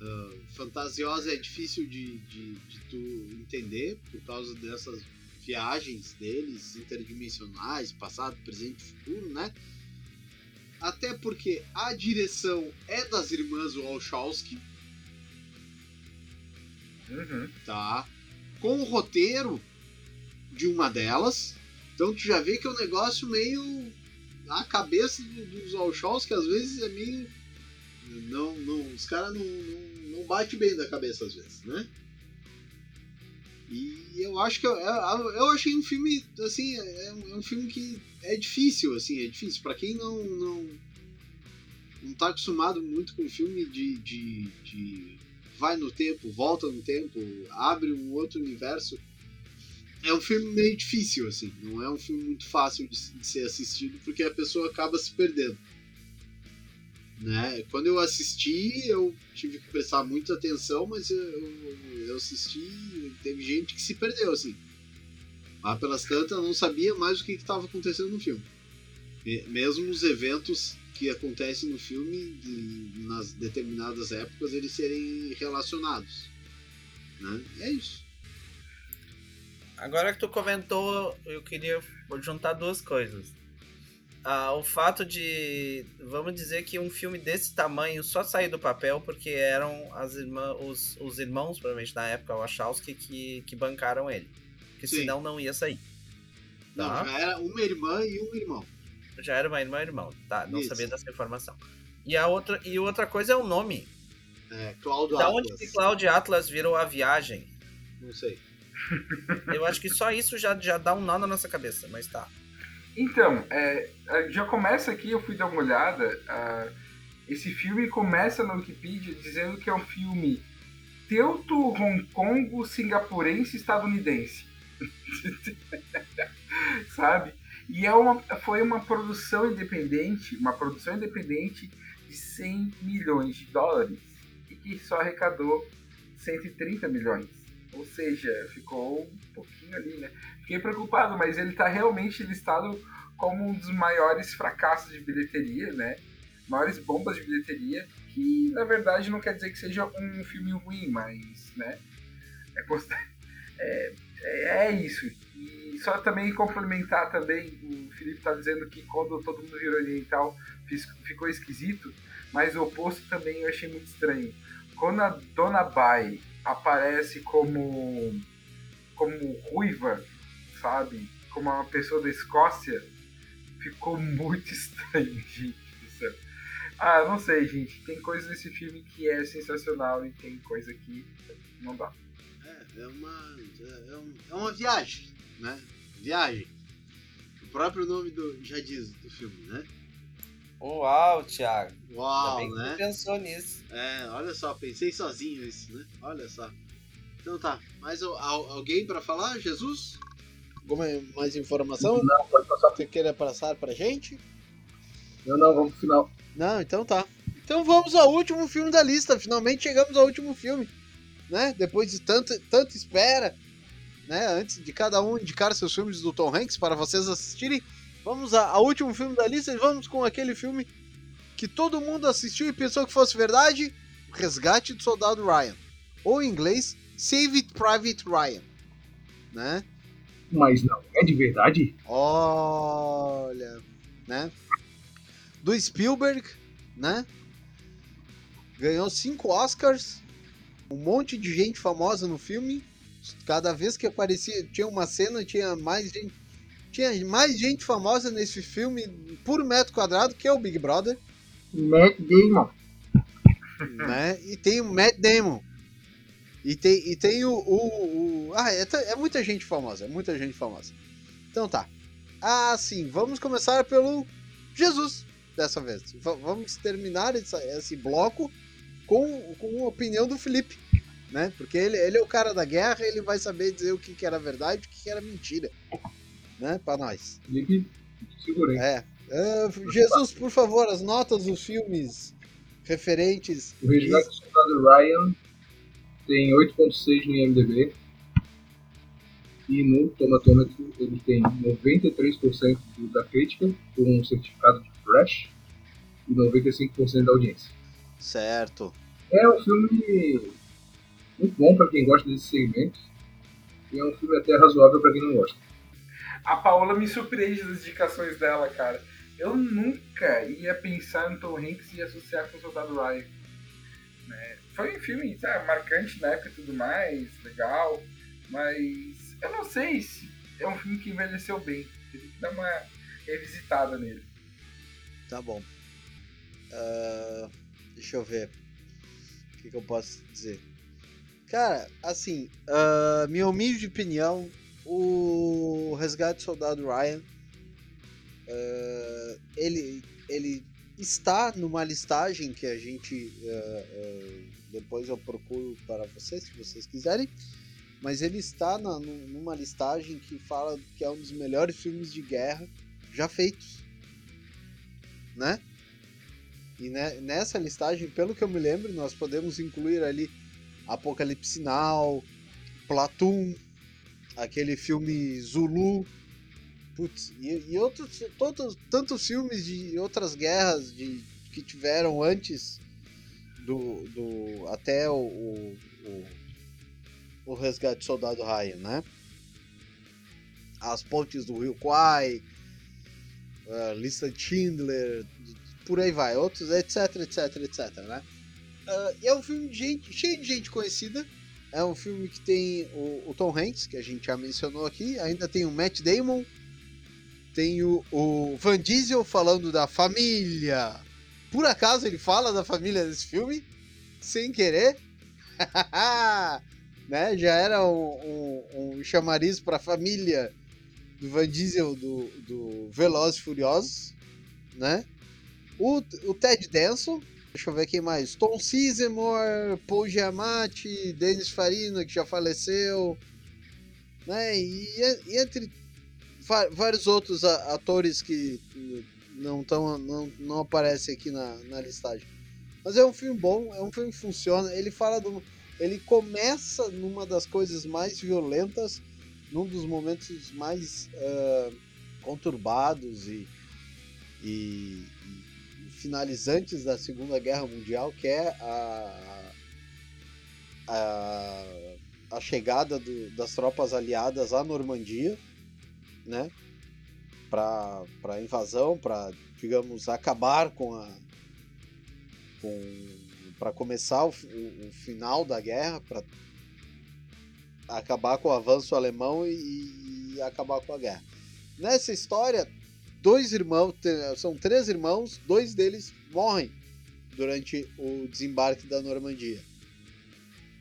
ah, fantasiosa, é difícil de, de, de tu entender por causa dessas viagens deles interdimensionais, passado, presente e futuro, né? Até porque a direção é das irmãs Wachowski, Uhum. tá? Com o roteiro de uma delas. Então tu já vê que é um negócio meio. A cabeça do- dos Wachowski que às vezes é meio. Não, não, os caras não, não, não bate bem da cabeça às vezes, né? E eu acho que eu, eu, eu achei um filme assim, é um, é um filme que é difícil, assim, é difícil para quem não não não tá acostumado muito com filme de, de, de vai no tempo, volta no tempo, abre um outro universo. É um filme meio difícil, assim. Não é um filme muito fácil de, de ser assistido, porque a pessoa acaba se perdendo. Né? Quando eu assisti, eu tive que prestar muita atenção, mas eu, eu, assisti teve gente que se perdeu, assim. Lá pelas tantas, não sabia mais o que estava acontecendo no filme. Me- Mesmo os eventos que acontecem no filme, de- nas determinadas épocas, eles serem relacionados. Né? É isso. Agora que tu comentou, eu queria juntar duas coisas. Ah, o fato de, vamos dizer que um filme desse tamanho só saiu do papel porque eram as irmã, os, os irmãos, provavelmente na época, o Wachowski, que, que bancaram ele. Porque Sim. senão não ia sair. Não, Tá. já era uma irmã e um irmão. Já era uma irmã e irmão. Tá, não Isso. sabia dessa informação. E a outra, e outra coisa é o nome. É, Cláudio Da Atlas. onde que Cloud Atlas virou a viagem? Não sei. Eu acho que só isso já, já dá um nó na nossa cabeça, mas tá. Então, é, é, já começa aqui, eu fui dar uma olhada. ah, esse filme começa na Wikipedia dizendo que é um filme teuto Hong Kong singapurense estadunidense. Sabe? E é uma, foi uma produção independente, uma produção independente de 100 milhões de dólares e que só arrecadou 130 milhões. Ou seja, ficou um pouquinho ali, né? Fiquei preocupado, mas ele está realmente listado como um dos maiores fracassos de bilheteria, né? Maiores bombas de bilheteria, que na verdade não quer dizer que seja um filme ruim, mas, né? É, é, é, é isso. E só também complementar também, o Felipe tá dizendo que quando todo mundo virou oriental ficou esquisito, mas o oposto também eu achei muito estranho. Quando a Dona Bai aparece como como ruiva, sabe? Como uma pessoa da Escócia, ficou muito estranho, gente do céu. Ah, não sei, gente. Tem coisa nesse filme que é sensacional e tem coisa que não dá. É, é uma, é, um- é uma viagem, né? Viagem. próprio nome do, já diz do filme, né? Uau, Thiago. Ainda Uau, bem que né? tu pensou nisso. É, olha só, pensei sozinho isso, né? Olha só. Então tá, mais al- al- alguém pra falar? Jesus? Alguma mais informação Não, pode passar. que você queira passar pra gente? Não, não, vamos pro final. Não, então tá. Então vamos ao último filme da lista. Finalmente chegamos ao último filme, né? Depois de tanto, tanta espera, né? Antes de cada um indicar seus filmes do Tom Hanks para vocês assistirem, vamos ao último filme da lista e vamos com aquele filme que todo mundo assistiu e pensou que fosse verdade, O Resgate do Soldado Ryan, ou em inglês Save It Private Ryan, né? Mas não, é de verdade? Olha, né? Do Spielberg, né? Ganhou cinco Oscars, um monte de gente famosa no filme. Cada vez que aparecia, tinha uma cena, tinha mais gente, tinha mais gente famosa nesse filme por metro quadrado que é o Big Brother, Matt Damon. né? E tem o Matt Damon. E tem, e tem o, o, o- Ah, é, é muita gente famosa, é muita gente famosa. Então tá. Ah, sim, vamos começar pelo Jesus dessa vez. V- vamos terminar essa- esse bloco com, com a opinião do Felipe, né? Porque ele, ele é o cara da guerra, ele vai saber dizer o que, que era verdade e o que, que era mentira, né? Pra nós. Felipe, segurei. É. Ah, Jesus, por favor, as notas dos filmes referentes. O Resgate do Ryan tem 8.6 no IMDB. E no tomatômetro ele tem 93% do- da crítica, com um certificado de Fresh, e 95% da audiência. Certo. É um filme muito bom para quem gosta desse segmento. E é um filme até razoável para quem não gosta. A Paola me surpreende das indicações dela, cara. Eu nunca ia pensar no Tom Hanks e associar com o Soldado Ryan. Né? Foi um filme sabe, marcante na época e tudo mais, legal, mas eu não sei se é um filme que envelheceu bem. Teria que dar uma revisitada nele. Tá bom. Ah, deixa eu ver. O que, que eu posso dizer? Cara, assim, ah, minha humilde opinião, o Resgate do Soldado Ryan, ah, ele, ele está numa listagem que a gente, ah, depois eu procuro para vocês, se vocês quiserem, mas ele está na- nu- numa listagem que fala que é um dos melhores filmes de guerra já feitos, né? E ne- nessa listagem, pelo que eu me lembro, nós podemos incluir ali Apocalipse Now, Platoon, aquele filme Zulu, putz, e, e outros todos, tantos filmes de outras guerras de, que tiveram antes do, do até o, o, o, o Resgate do Soldado Ryan, né? As Pontes do Rio Kwai, a Lista Schindler, por aí vai, outros, etc, etc, etc, né? E é um filme de gente, cheio de gente conhecida. É um filme que tem o, o Tom Hanks, que a gente já mencionou aqui, ainda tem o Matt Damon, tem o, o Van Diesel falando da família. Por acaso ele fala da família nesse filme, sem querer. né? Já era um, um, um chamariz para a família do Van Diesel do, do Velozes Furiosos, né? O, o Ted Danson, deixa eu ver quem mais, Tom Sizemore, Paul Giamatti, Denis Farina, que já faleceu, né? E, e entre vários outros atores que não, tão, não, não aparecem aqui na, na listagem. Mas é um filme bom, é um filme que funciona. Ele fala do. Ele começa numa das coisas mais violentas, num dos momentos mais ah, conturbados e, e- e finalizantes da Segunda Guerra Mundial, que é a, a, a chegada do- das tropas aliadas à Normandia, né? Para invasão, para, digamos, acabar com a. para começar o, o- o final da guerra, para acabar com o avanço alemão e, e acabar com a guerra. Nessa história, dois irmãos, são três irmãos, dois deles morrem durante o desembarque da Normandia,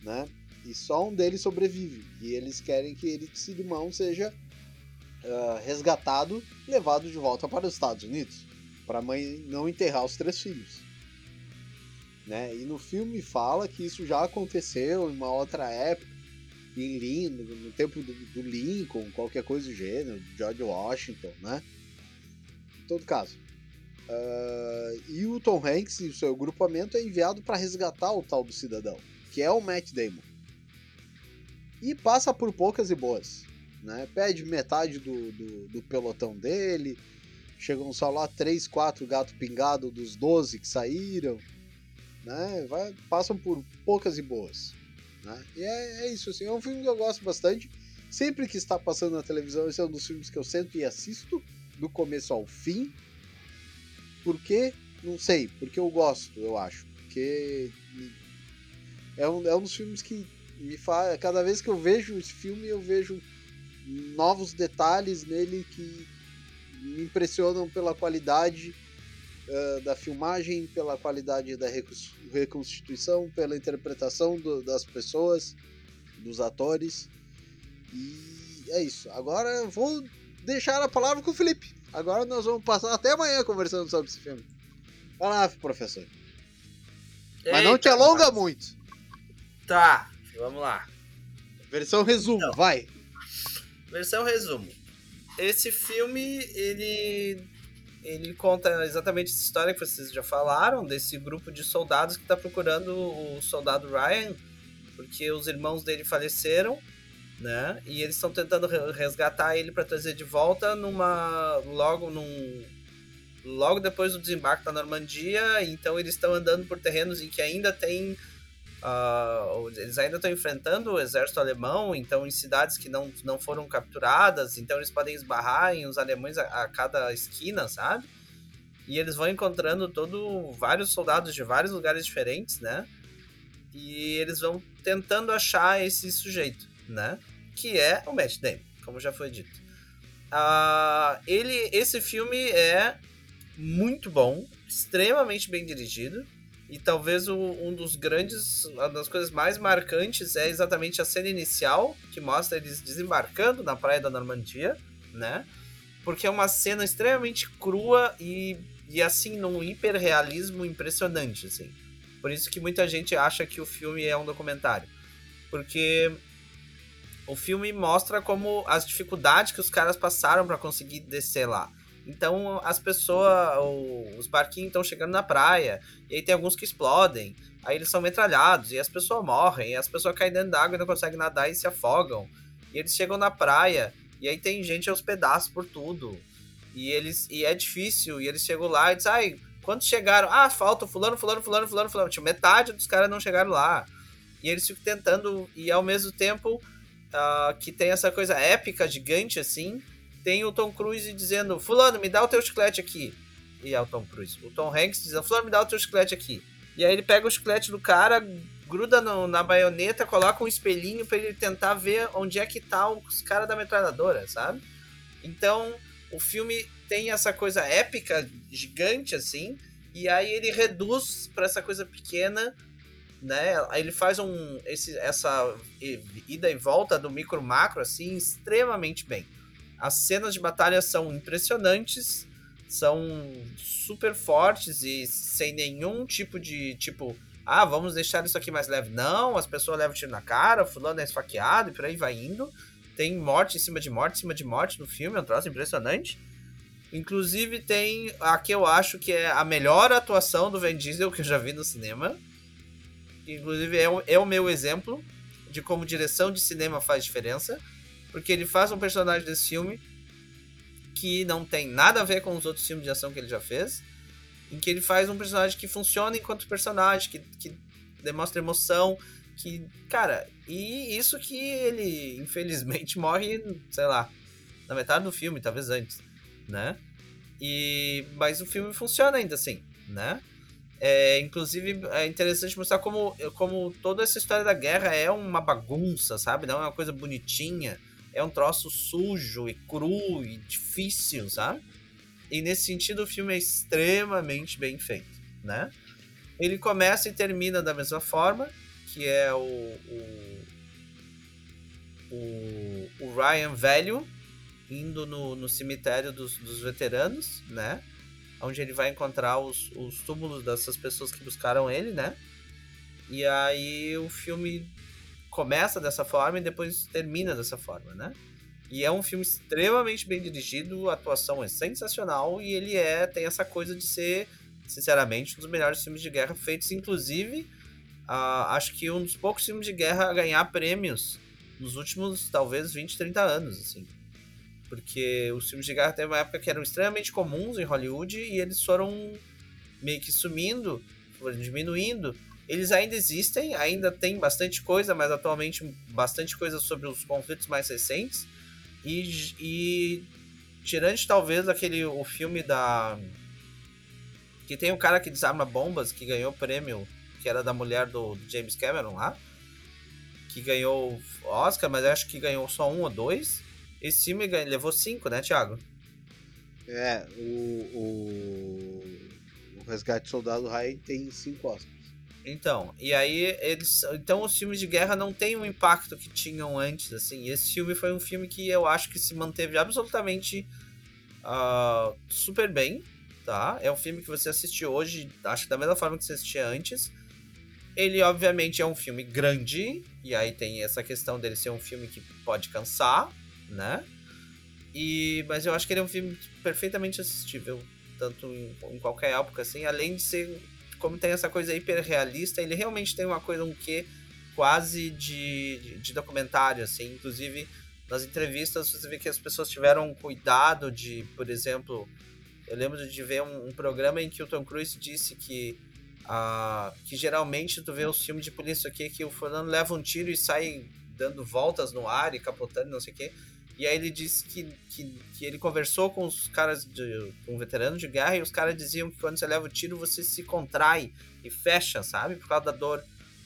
né? E só um deles sobrevive. E eles querem que ele, esse irmão seja ah, resgatado, levado de volta para os Estados Unidos, para a mãe não enterrar os três filhos. Né? E no filme fala que isso já aconteceu em uma outra época, em Lincoln, no tempo do, do Lincoln, qualquer coisa do gênero, George Washington, né? Em todo caso. ah, e o Tom Hanks e o seu grupamento é enviado para resgatar o tal do cidadão, que é o Matt Damon. E passa por poucas e boas. Né? Perde metade do, do, do pelotão dele. Chegam só lá 3, 4 gato pingado dos 12 que saíram. Né? Vai, passam por poucas e boas. Né? E é, é isso, assim, é um filme que eu gosto bastante. Sempre que está passando na televisão, esse é um dos filmes que eu sento e assisto, do começo ao fim. Porque, não sei, porque eu gosto, eu acho. Porque é um, é um dos filmes que me faz. Cada vez que eu vejo esse filme, eu vejo novos detalhes nele que me impressionam pela qualidade uh, da filmagem, pela qualidade da reconstituição, pela interpretação do, das pessoas, dos atores. E é isso. Agora eu vou deixar a palavra com o Felipe. Agora nós vamos passar até amanhã conversando sobre esse filme. Vai lá, professor. Mas não te Eita, alonga rapaz. muito. Tá, vamos lá. Versão resumo, Não. vai. Versão resumo. Esse filme, ele ele conta exatamente essa história que vocês já falaram, desse grupo de soldados que está procurando o soldado Ryan, porque os irmãos dele faleceram, né? E eles estão tentando re- resgatar ele para trazer de volta numa logo num logo depois do desembarque da Normandia, então eles estão andando por terrenos em que ainda tem ah, eles ainda estão enfrentando o exército alemão, então em cidades que não, não foram capturadas, então eles podem esbarrar em os alemães a, a cada esquina, sabe? E eles vão encontrando todo vários soldados de vários lugares diferentes, né? E eles vão tentando achar esse sujeito, né? Que é o Matt Damon, como já foi dito. Ah, ele, esse filme é muito bom, extremamente bem dirigido. E talvez um dos grandes, uma das coisas mais marcantes é exatamente a cena inicial, que mostra eles desembarcando na praia da Normandia, né? Porque é uma cena extremamente crua e, e assim, num hiperrealismo impressionante, assim. Por isso que muita gente acha que o filme é um documentário. Porque o filme mostra como as dificuldades que os caras passaram para conseguir descer lá. Então as pessoas, os barquinhos estão chegando na praia, e aí tem alguns que explodem, aí eles são metralhados, e as pessoas morrem, e as pessoas caem dentro d'água e não conseguem nadar e se afogam. E eles chegam na praia, e aí tem gente aos pedaços por tudo. E eles e é difícil, e eles chegam lá e dizem, ai, quantos chegaram? Ah, falta fulano, fulano, fulano, fulano, fulano. Tipo, metade dos caras não chegaram lá. E eles ficam tentando, e ao mesmo tempo ah, que tem essa coisa épica, gigante assim, tem o Tom Cruise dizendo, fulano, me dá o teu chiclete aqui. E é o Tom Cruise. O Tom Hanks dizendo, fulano, me dá o teu chiclete aqui. E aí ele pega o chiclete do cara, gruda no- na baioneta, coloca um espelhinho pra ele tentar ver onde é que tá os caras da metralhadora, sabe? Então, o filme tem essa coisa épica, gigante, assim, e aí ele reduz pra essa coisa pequena, né? Ele faz um, esse, essa ida e volta do micro macro, assim, extremamente bem. As cenas de batalha são impressionantes, são super fortes e sem nenhum tipo de, tipo, ah, vamos deixar isso aqui mais leve. Não, as pessoas levam tiro na cara, fulano é esfaqueado e por aí vai indo. Tem morte em cima de morte, em cima de morte no filme, é um troço impressionante. Inclusive tem a que eu acho que é a melhor atuação do Vin Diesel que eu já vi no cinema. Inclusive é o, é o meu exemplo de como direção de cinema faz diferença. Porque ele faz um personagem desse filme que não tem nada a ver com os outros filmes de ação que ele já fez. Em que ele faz um personagem que funciona enquanto personagem, que, que demonstra emoção, que, cara, e isso que ele, infelizmente, morre, sei lá, na metade do filme, talvez antes, né? E, mas o filme funciona ainda assim, né? É, inclusive, é interessante mostrar como, como toda essa história da guerra é uma bagunça, sabe? Não é uma coisa bonitinha. É um troço sujo e cru e difícil, sabe? E nesse sentido, o filme é extremamente bem feito, né? Ele começa e termina da mesma forma, que é o, o, o, o Ryan velho, indo no, no cemitério dos, dos veteranos, né? Onde ele vai encontrar os, os túmulos dessas pessoas que buscaram ele, né? E aí o filme começa dessa forma e depois termina dessa forma, né? E é um filme extremamente bem dirigido, a atuação é sensacional e ele é tem essa coisa de ser, sinceramente, um dos melhores filmes de guerra feitos, inclusive, uh, acho que um dos poucos filmes de guerra a ganhar prêmios nos últimos, talvez, 20, 30 anos, assim. Porque os filmes de guerra teve uma época que eram extremamente comuns em Hollywood e eles foram meio que sumindo, diminuindo. Eles ainda existem, ainda tem bastante coisa, mas atualmente bastante coisa sobre os conflitos mais recentes. E, e talvez aquele o filme da que tem um cara que desarma bombas que ganhou prêmio que era da mulher do, do James Cameron lá que ganhou Oscar mas acho que ganhou só um ou dois. Esse filme ganhou, levou cinco né Thiago? É o, o, o Resgate Soldado Ryan tem cinco Oscars então, e aí eles. Então os filmes de guerra não têm o impacto que tinham antes, assim. Esse filme foi um filme que eu acho que se manteve absolutamente uh, super bem, tá? É um filme que você assiste hoje, acho que da mesma forma que você assistia antes. Ele, obviamente, é um filme grande, e aí tem essa questão dele ser um filme que pode cansar, né? E, mas eu acho que ele é um filme perfeitamente assistível, tanto em, em qualquer época, assim, além de ser como tem essa coisa hiperrealista, ele realmente tem uma coisa, um quê quase de, de, de documentário, assim. Inclusive, nas entrevistas você vê que as pessoas tiveram cuidado de, por exemplo, eu lembro de ver um, um programa em que o Tom Cruise disse que uh, que geralmente tu vê os filmes de polícia aqui que o fulano leva um tiro e sai dando voltas no ar e capotando, não sei o quê. E aí ele disse que, que, que ele conversou com os caras, de, com veteranos de guerra, e os caras diziam que quando você leva o tiro, você se contrai e fecha, sabe? Por causa da dor.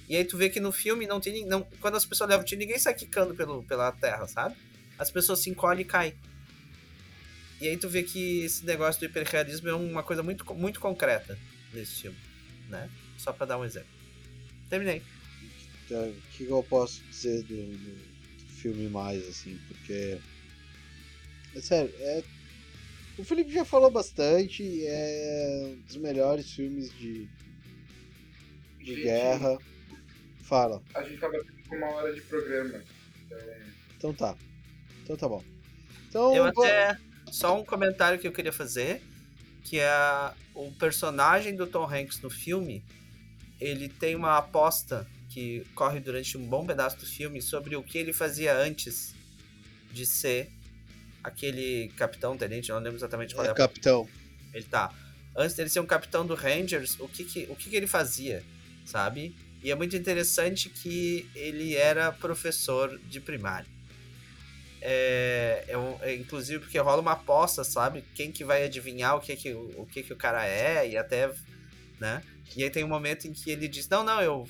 E aí tu vê que no filme não tem. Não, quando as pessoas levam o tiro, ninguém sai quicando pelo, pela terra, sabe? As pessoas se encolhem e caem. E aí tu vê que esse negócio do hiperrealismo é uma coisa muito, muito concreta nesse filme, né? Só pra dar um exemplo. Terminei. Então, o que eu posso dizer do, do filme mais, assim, porque. É sério, é. O Felipe já falou bastante, é um dos melhores filmes de. de gente, guerra. Fala. A gente tava com uma hora de programa. Então... então tá. Então tá bom. Então, eu até. Só um comentário que eu queria fazer. Que é o personagem do Tom Hanks no filme. Ele tem uma aposta que corre durante um bom pedaço do filme sobre o que ele fazia antes de ser aquele capitão, tenente, não lembro exatamente qual é. é capitão. Ele tá. Antes dele ser um capitão do Rangers, o que que, o que que ele fazia, sabe? E é muito interessante que ele era professor de primário. É, é, é, inclusive porque rola uma aposta, sabe? Quem que vai adivinhar o que que o, o que que o cara é e até, né? E aí tem um momento em que ele diz: "Não, não, eu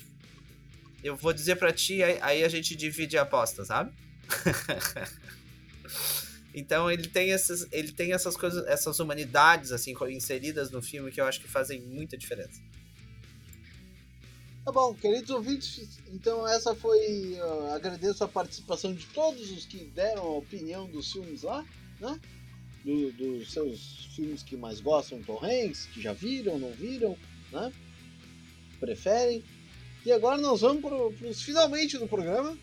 eu vou dizer para ti, aí a gente divide a aposta, sabe? então ele tem essas, ele tem essas coisas, essas humanidades assim inseridas no filme que eu acho que fazem muita diferença. Tá bom, queridos ouvintes, então essa foi. Uh, agradeço a participação de todos os que deram a opinião dos filmes lá, né? Do, dos seus filmes que mais gostam, Tom que já viram, não viram, né? Preferem. E agora nós vamos para os finalmente do programa,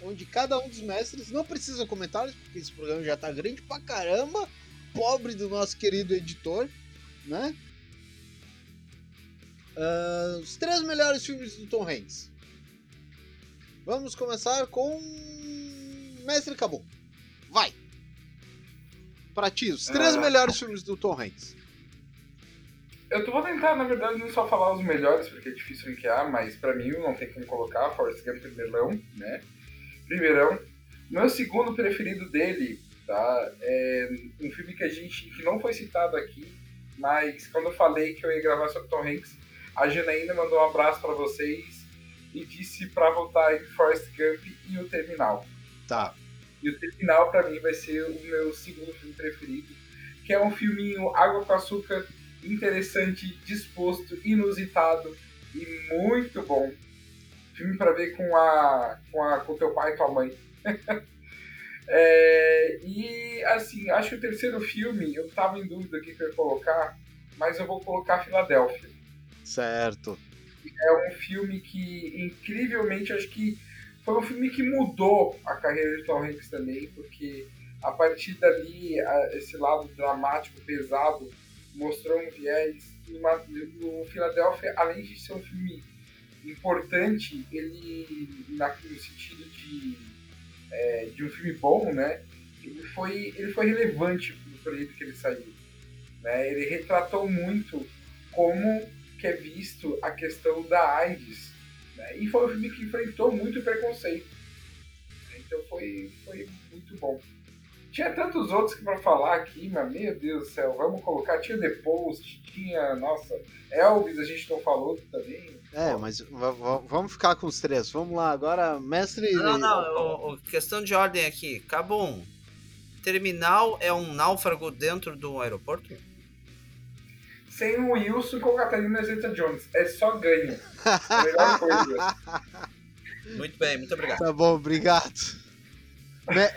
onde cada um dos mestres não precisa comentários, porque esse programa já está grande pra caramba, pobre do nosso querido editor, né? Uh, os três melhores filmes do Tom Hanks. Vamos começar com Mestre Acabou. Vai! Pra ti, os três uh... melhores filmes do Tom Hanks. Eu vou tentar, na verdade, não só falar os melhores, porque é difícil ranquear, mas pra mim não tem como colocar. Forrest Gump primeirão, né? Primeirão. Meu segundo preferido dele, tá? É um filme que a gente, que não foi citado aqui, mas quando eu falei que eu ia gravar sobre Tom Hanks, a Janaína mandou um abraço para vocês e disse para voltar em Forrest Gump e o Terminal. Tá. E o Terminal para mim vai ser o meu segundo filme preferido, que é um filminho água com açúcar interessante, disposto, inusitado e muito bom. Filme para ver com a com a com teu pai e tua mãe. É, e assim, acho que o terceiro filme, eu tava em dúvida o que eu ia colocar, mas eu vou colocar Filadélfia. Certo. É um filme que, incrivelmente, acho que foi um filme que mudou a carreira de Tom Hanks também, porque a partir dali, esse lado dramático, pesado, mostrou um viés. No Filadélfia, além de ser um filme importante, ele, no sentido de, é, de um filme bom, né? Ele foi, ele foi relevante no período que ele saiu. Né? Ele retratou muito como que é visto a questão da AIDS. Né? E foi um filme que enfrentou muito preconceito. Então foi, foi muito bom. Tinha tantos outros que para falar aqui, mas meu Deus do céu, vamos colocar. Tinha The Post, tinha, nossa, Elvis a gente não falou também. É, mas vamos ficar com os três. Vamos lá, agora, mestre. Não, não, o, o, questão de ordem aqui. Cabum, terminal é um náufrago dentro do aeroporto? Sem o Wilson com Catarina Zeta Jones. É só ganho. A melhor coisa. Muito bem, muito obrigado. Tá bom, obrigado.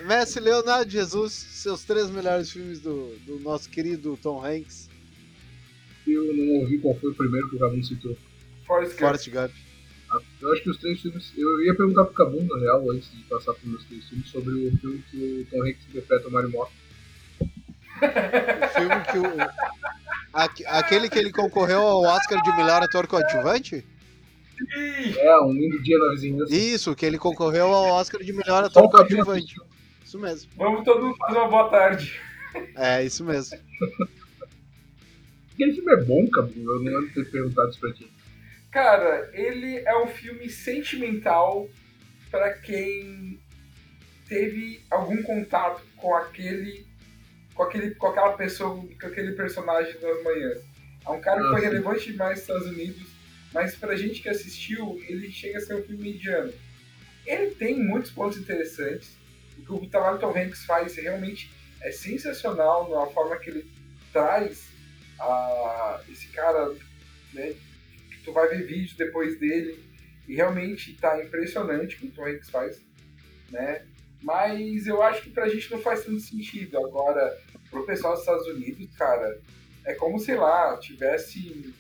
Mestre Leonardo Jesus, seus três melhores filmes do, do nosso querido Tom Hanks. Eu não ouvi qual foi o primeiro que o Gabum citou. Forrest Gump. Gump. Ah, eu acho que os três filmes. Eu ia perguntar pro Cabum, na real, antes de passar para meus três filmes, sobre o filme que o Tom Hanks interpreta o Mario Mota. o filme que o. Aquele que ele concorreu ao Oscar de melhor ator coadjuvante? É, um lindo dia na vizinhança. Isso, que ele concorreu ao Oscar de melhor ator coadjuvante. Isso mesmo. Vamos todo mundo fazer uma boa tarde. É, isso mesmo. Aquele filme é bom, Cabum? Eu não lembro de ter perguntado isso pra ti. Cara, ele é um filme sentimental para quem teve algum contato com aquele, com aquele, com aquela pessoa, com aquele personagem das manhãs. É um cara que foi relevante demais nos Estados Unidos, mas pra gente que assistiu, ele chega a ser um filme mediano. Ele tem muitos pontos interessantes. O que o Tom Hanks faz realmente é sensacional na forma que ele traz a, esse cara né, tu vai ver vídeo depois dele e realmente tá impressionante o que o Tom Hanks faz, né? Mas eu acho que pra gente não faz tanto sentido. Agora, pro pessoal dos Estados Unidos, cara, é como, sei lá, tivesse.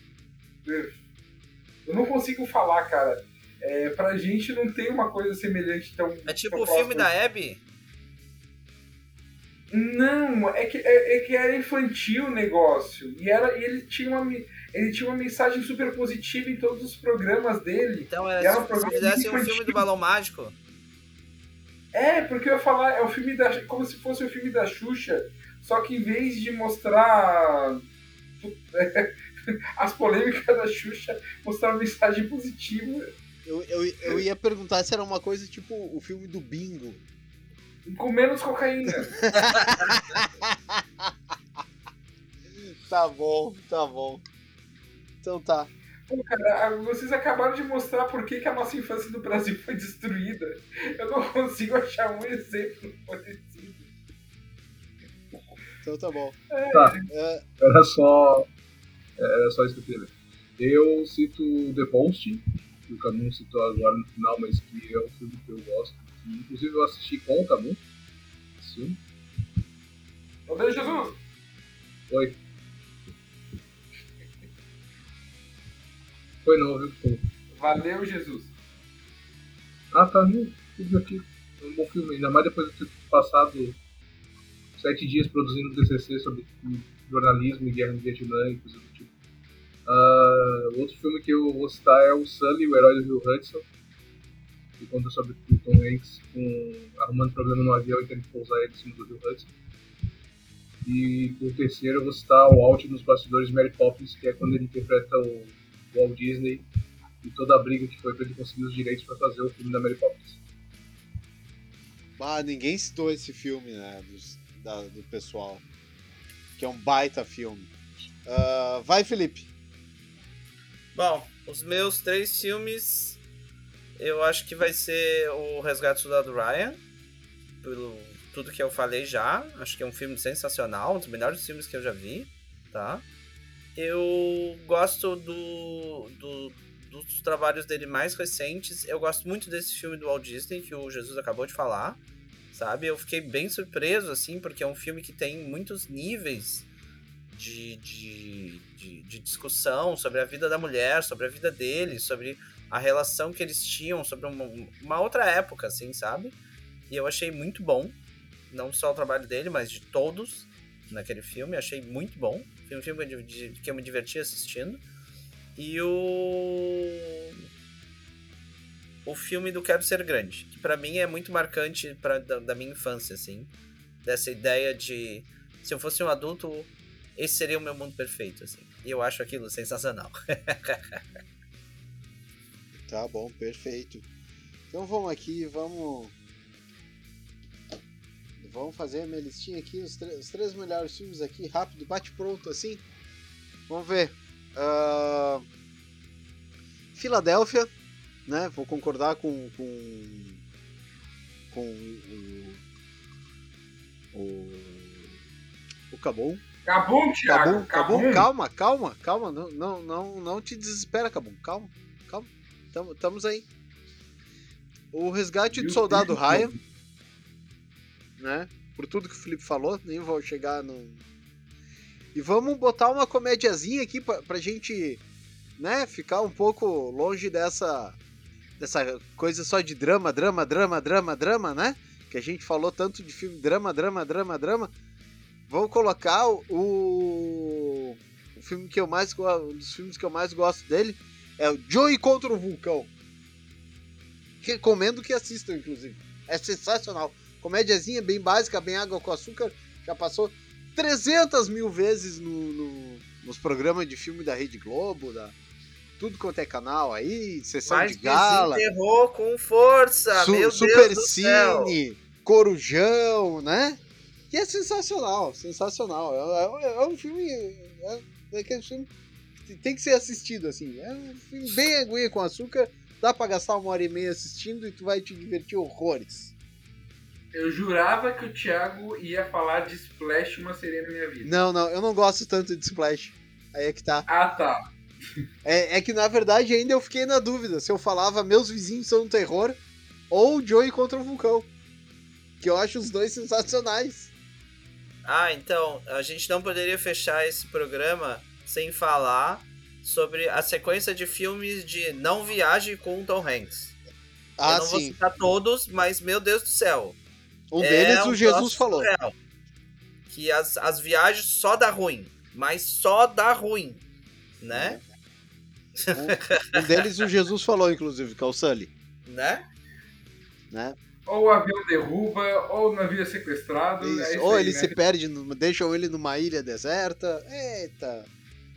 Eu não consigo falar, cara. É, pra gente não tem uma coisa semelhante tão. É tipo o filme da Abby? Não, é que, é, é, que era infantil o negócio. E, era, e ele, tinha uma, ele tinha uma mensagem super positiva em todos os programas dele. Então é, era um se fizesse um filme do Balão Mágico. É, porque eu ia falar, é o filme da. como se fosse o filme da Xuxa, só que em vez de mostrar as polêmicas da Xuxa, mostrar uma mensagem positiva. Eu, eu, eu ia perguntar se era uma coisa tipo o filme do Bingo com menos cocaína. tá bom, tá bom. Então tá. Pô, cara, vocês acabaram de mostrar por que, que a nossa infância no Brasil foi destruída. Eu não consigo achar um exemplo parecido. Então tá bom. É. Tá. É... Era só. Era só isso que eu queria Eu cito The Post, que o Camus citou agora no final, mas que é um filme que eu gosto Inclusive eu assisti com o Camu. Sim. Cadê Jesus? Oi. Foi não, viu? Foi. Valeu, Jesus. Ah, tá, viu? Tudo aqui. É um bom filme, ainda mais depois de ter passado sete dias produzindo TCC sobre jornalismo e guerra no Vietnã e coisas do tipo. Uh, outro filme que eu vou citar é o Sully, o herói do Rio Hudson que conta sobre o Tom Hanks com, arrumando problema no avião e tendo que pousar ele em cima do Rio Hudson. E o terceiro eu vou citar o Alt nos bastidores Mary Poppins, que é quando ele interpreta o Walt Disney e toda a briga que foi para ele conseguir os direitos para fazer o filme da Mary Poppins. Ah, ninguém citou esse filme, né, do, da, do pessoal. Que é um baita filme. Uh, vai, Felipe. Bom, os meus três filmes eu acho que vai ser o Resgate do Soldado Ryan, pelo tudo que eu falei já. Acho que é um filme sensacional, um dos melhores filmes que eu já vi, tá? Eu gosto do, do, dos trabalhos dele mais recentes. Eu gosto muito desse filme do Walt Disney, que o Jesus acabou de falar, sabe? Eu fiquei bem surpreso, assim, porque é um filme que tem muitos níveis de, de, de, de discussão sobre a vida da mulher, sobre a vida dele, sobre a relação que eles tinham, sobre uma, uma outra época, assim, sabe? E eu achei muito bom, não só o trabalho dele, mas de todos naquele filme, achei muito bom. Foi um filme que eu, me diverti assistindo. E o o filme do Quero Ser Grande, que para mim é muito marcante pra, da, da, minha infância, assim. Dessa ideia de se eu fosse um adulto, esse seria o meu mundo perfeito, assim. E eu acho aquilo sensacional. tá bom, perfeito. Então vamos aqui, vamos. Vamos fazer a minha listinha aqui, os, os três melhores filmes aqui, rápido, bate pronto assim. Vamos ver. Uh... Filadélfia, né? Vou concordar com, com, com o, o, o Cabum. Cabum, Thiago. Cabum, Cabum, calma, calma, calma. Não, não, não, não te desespera, Cabum. Calma, calma. Estamos aí. O resgate do soldado Ryan. Né? Por tudo que o Felipe falou, nem vou chegar no. E vamos botar uma comédiazinha aqui pra, pra gente né, ficar um pouco longe dessa dessa coisa só de drama, drama, drama, drama, drama, né? Que a gente falou tanto de filme drama, drama, drama, drama. Vou colocar o, o filme que eu mais um dos filmes que eu mais gosto dele é o Joey contra o Vulcão. Recomendo que assistam, inclusive. É sensacional. Comédiazinha bem básica, bem água com açúcar. Já passou 300 mil vezes no, no, nos programas de filme da Rede Globo, da, tudo quanto é canal aí, sessão Mas de gala. Desenterrou com força, Su Super Deus Cine, Corujão, né? E é sensacional, sensacional. É, é, é um filme. É, é aquele filme que tem que ser assistido, assim. É um filme bem aguinha com açúcar. Dá pra gastar uma hora e meia assistindo e tu vai te divertir horrores. Eu jurava que o Thiago ia falar de Splash uma sereia na minha vida. Não, não, eu não gosto tanto de Splash. Aí é que tá. Ah, tá. É, é, que na verdade ainda eu fiquei na dúvida se eu falava Meus Vizinhos São um Terror ou Joey contra o Vulcão. Que eu acho os dois sensacionais. Ah, então, a gente não poderia fechar esse programa sem falar sobre a sequência de filmes de Não Viaje com Tom Hanks. Ah, eu não sim. vou citar todos, mas meu Deus do céu. Um deles é o Jesus falou. Surreal, que as, as viagens só dá ruim, mas só dá ruim, né? Um, um deles o Jesus falou, inclusive, que é o Sully. Né? Né? Ou o avião derruba, ou o navio é sequestrado. É isso, ou aí, ele né? se perde, deixam ele numa ilha deserta. Eita!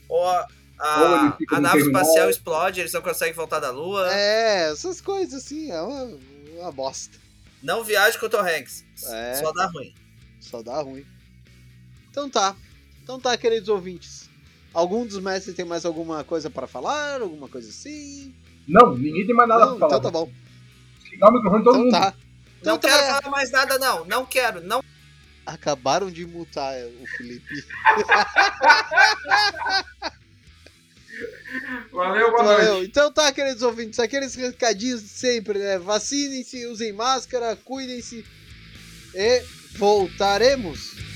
Ou a, a, a nave espacial explode, eles não conseguem voltar da Lua. É, essas coisas assim, é uma, uma bosta. Não viaje com o Tom Hanks. É, só dá ruim. Só dá ruim. Então tá. Então tá, queridos ouvintes. Algum dos mestres tem mais alguma coisa para falar? Alguma coisa assim? Não, ninguém tem mais nada não, pra falar. Então tá bom. Ligar o microfone todo então mundo. Tá. Então não tá quero falar mais nada, não. Não quero. Não. Acabaram de mutar o Felipe. Valeu, boa Valeu. Noite. Então tá, queridos ouvintes, aqueles recadinhos de sempre, né? Vacinem-se, usem máscara, cuidem-se e voltaremos.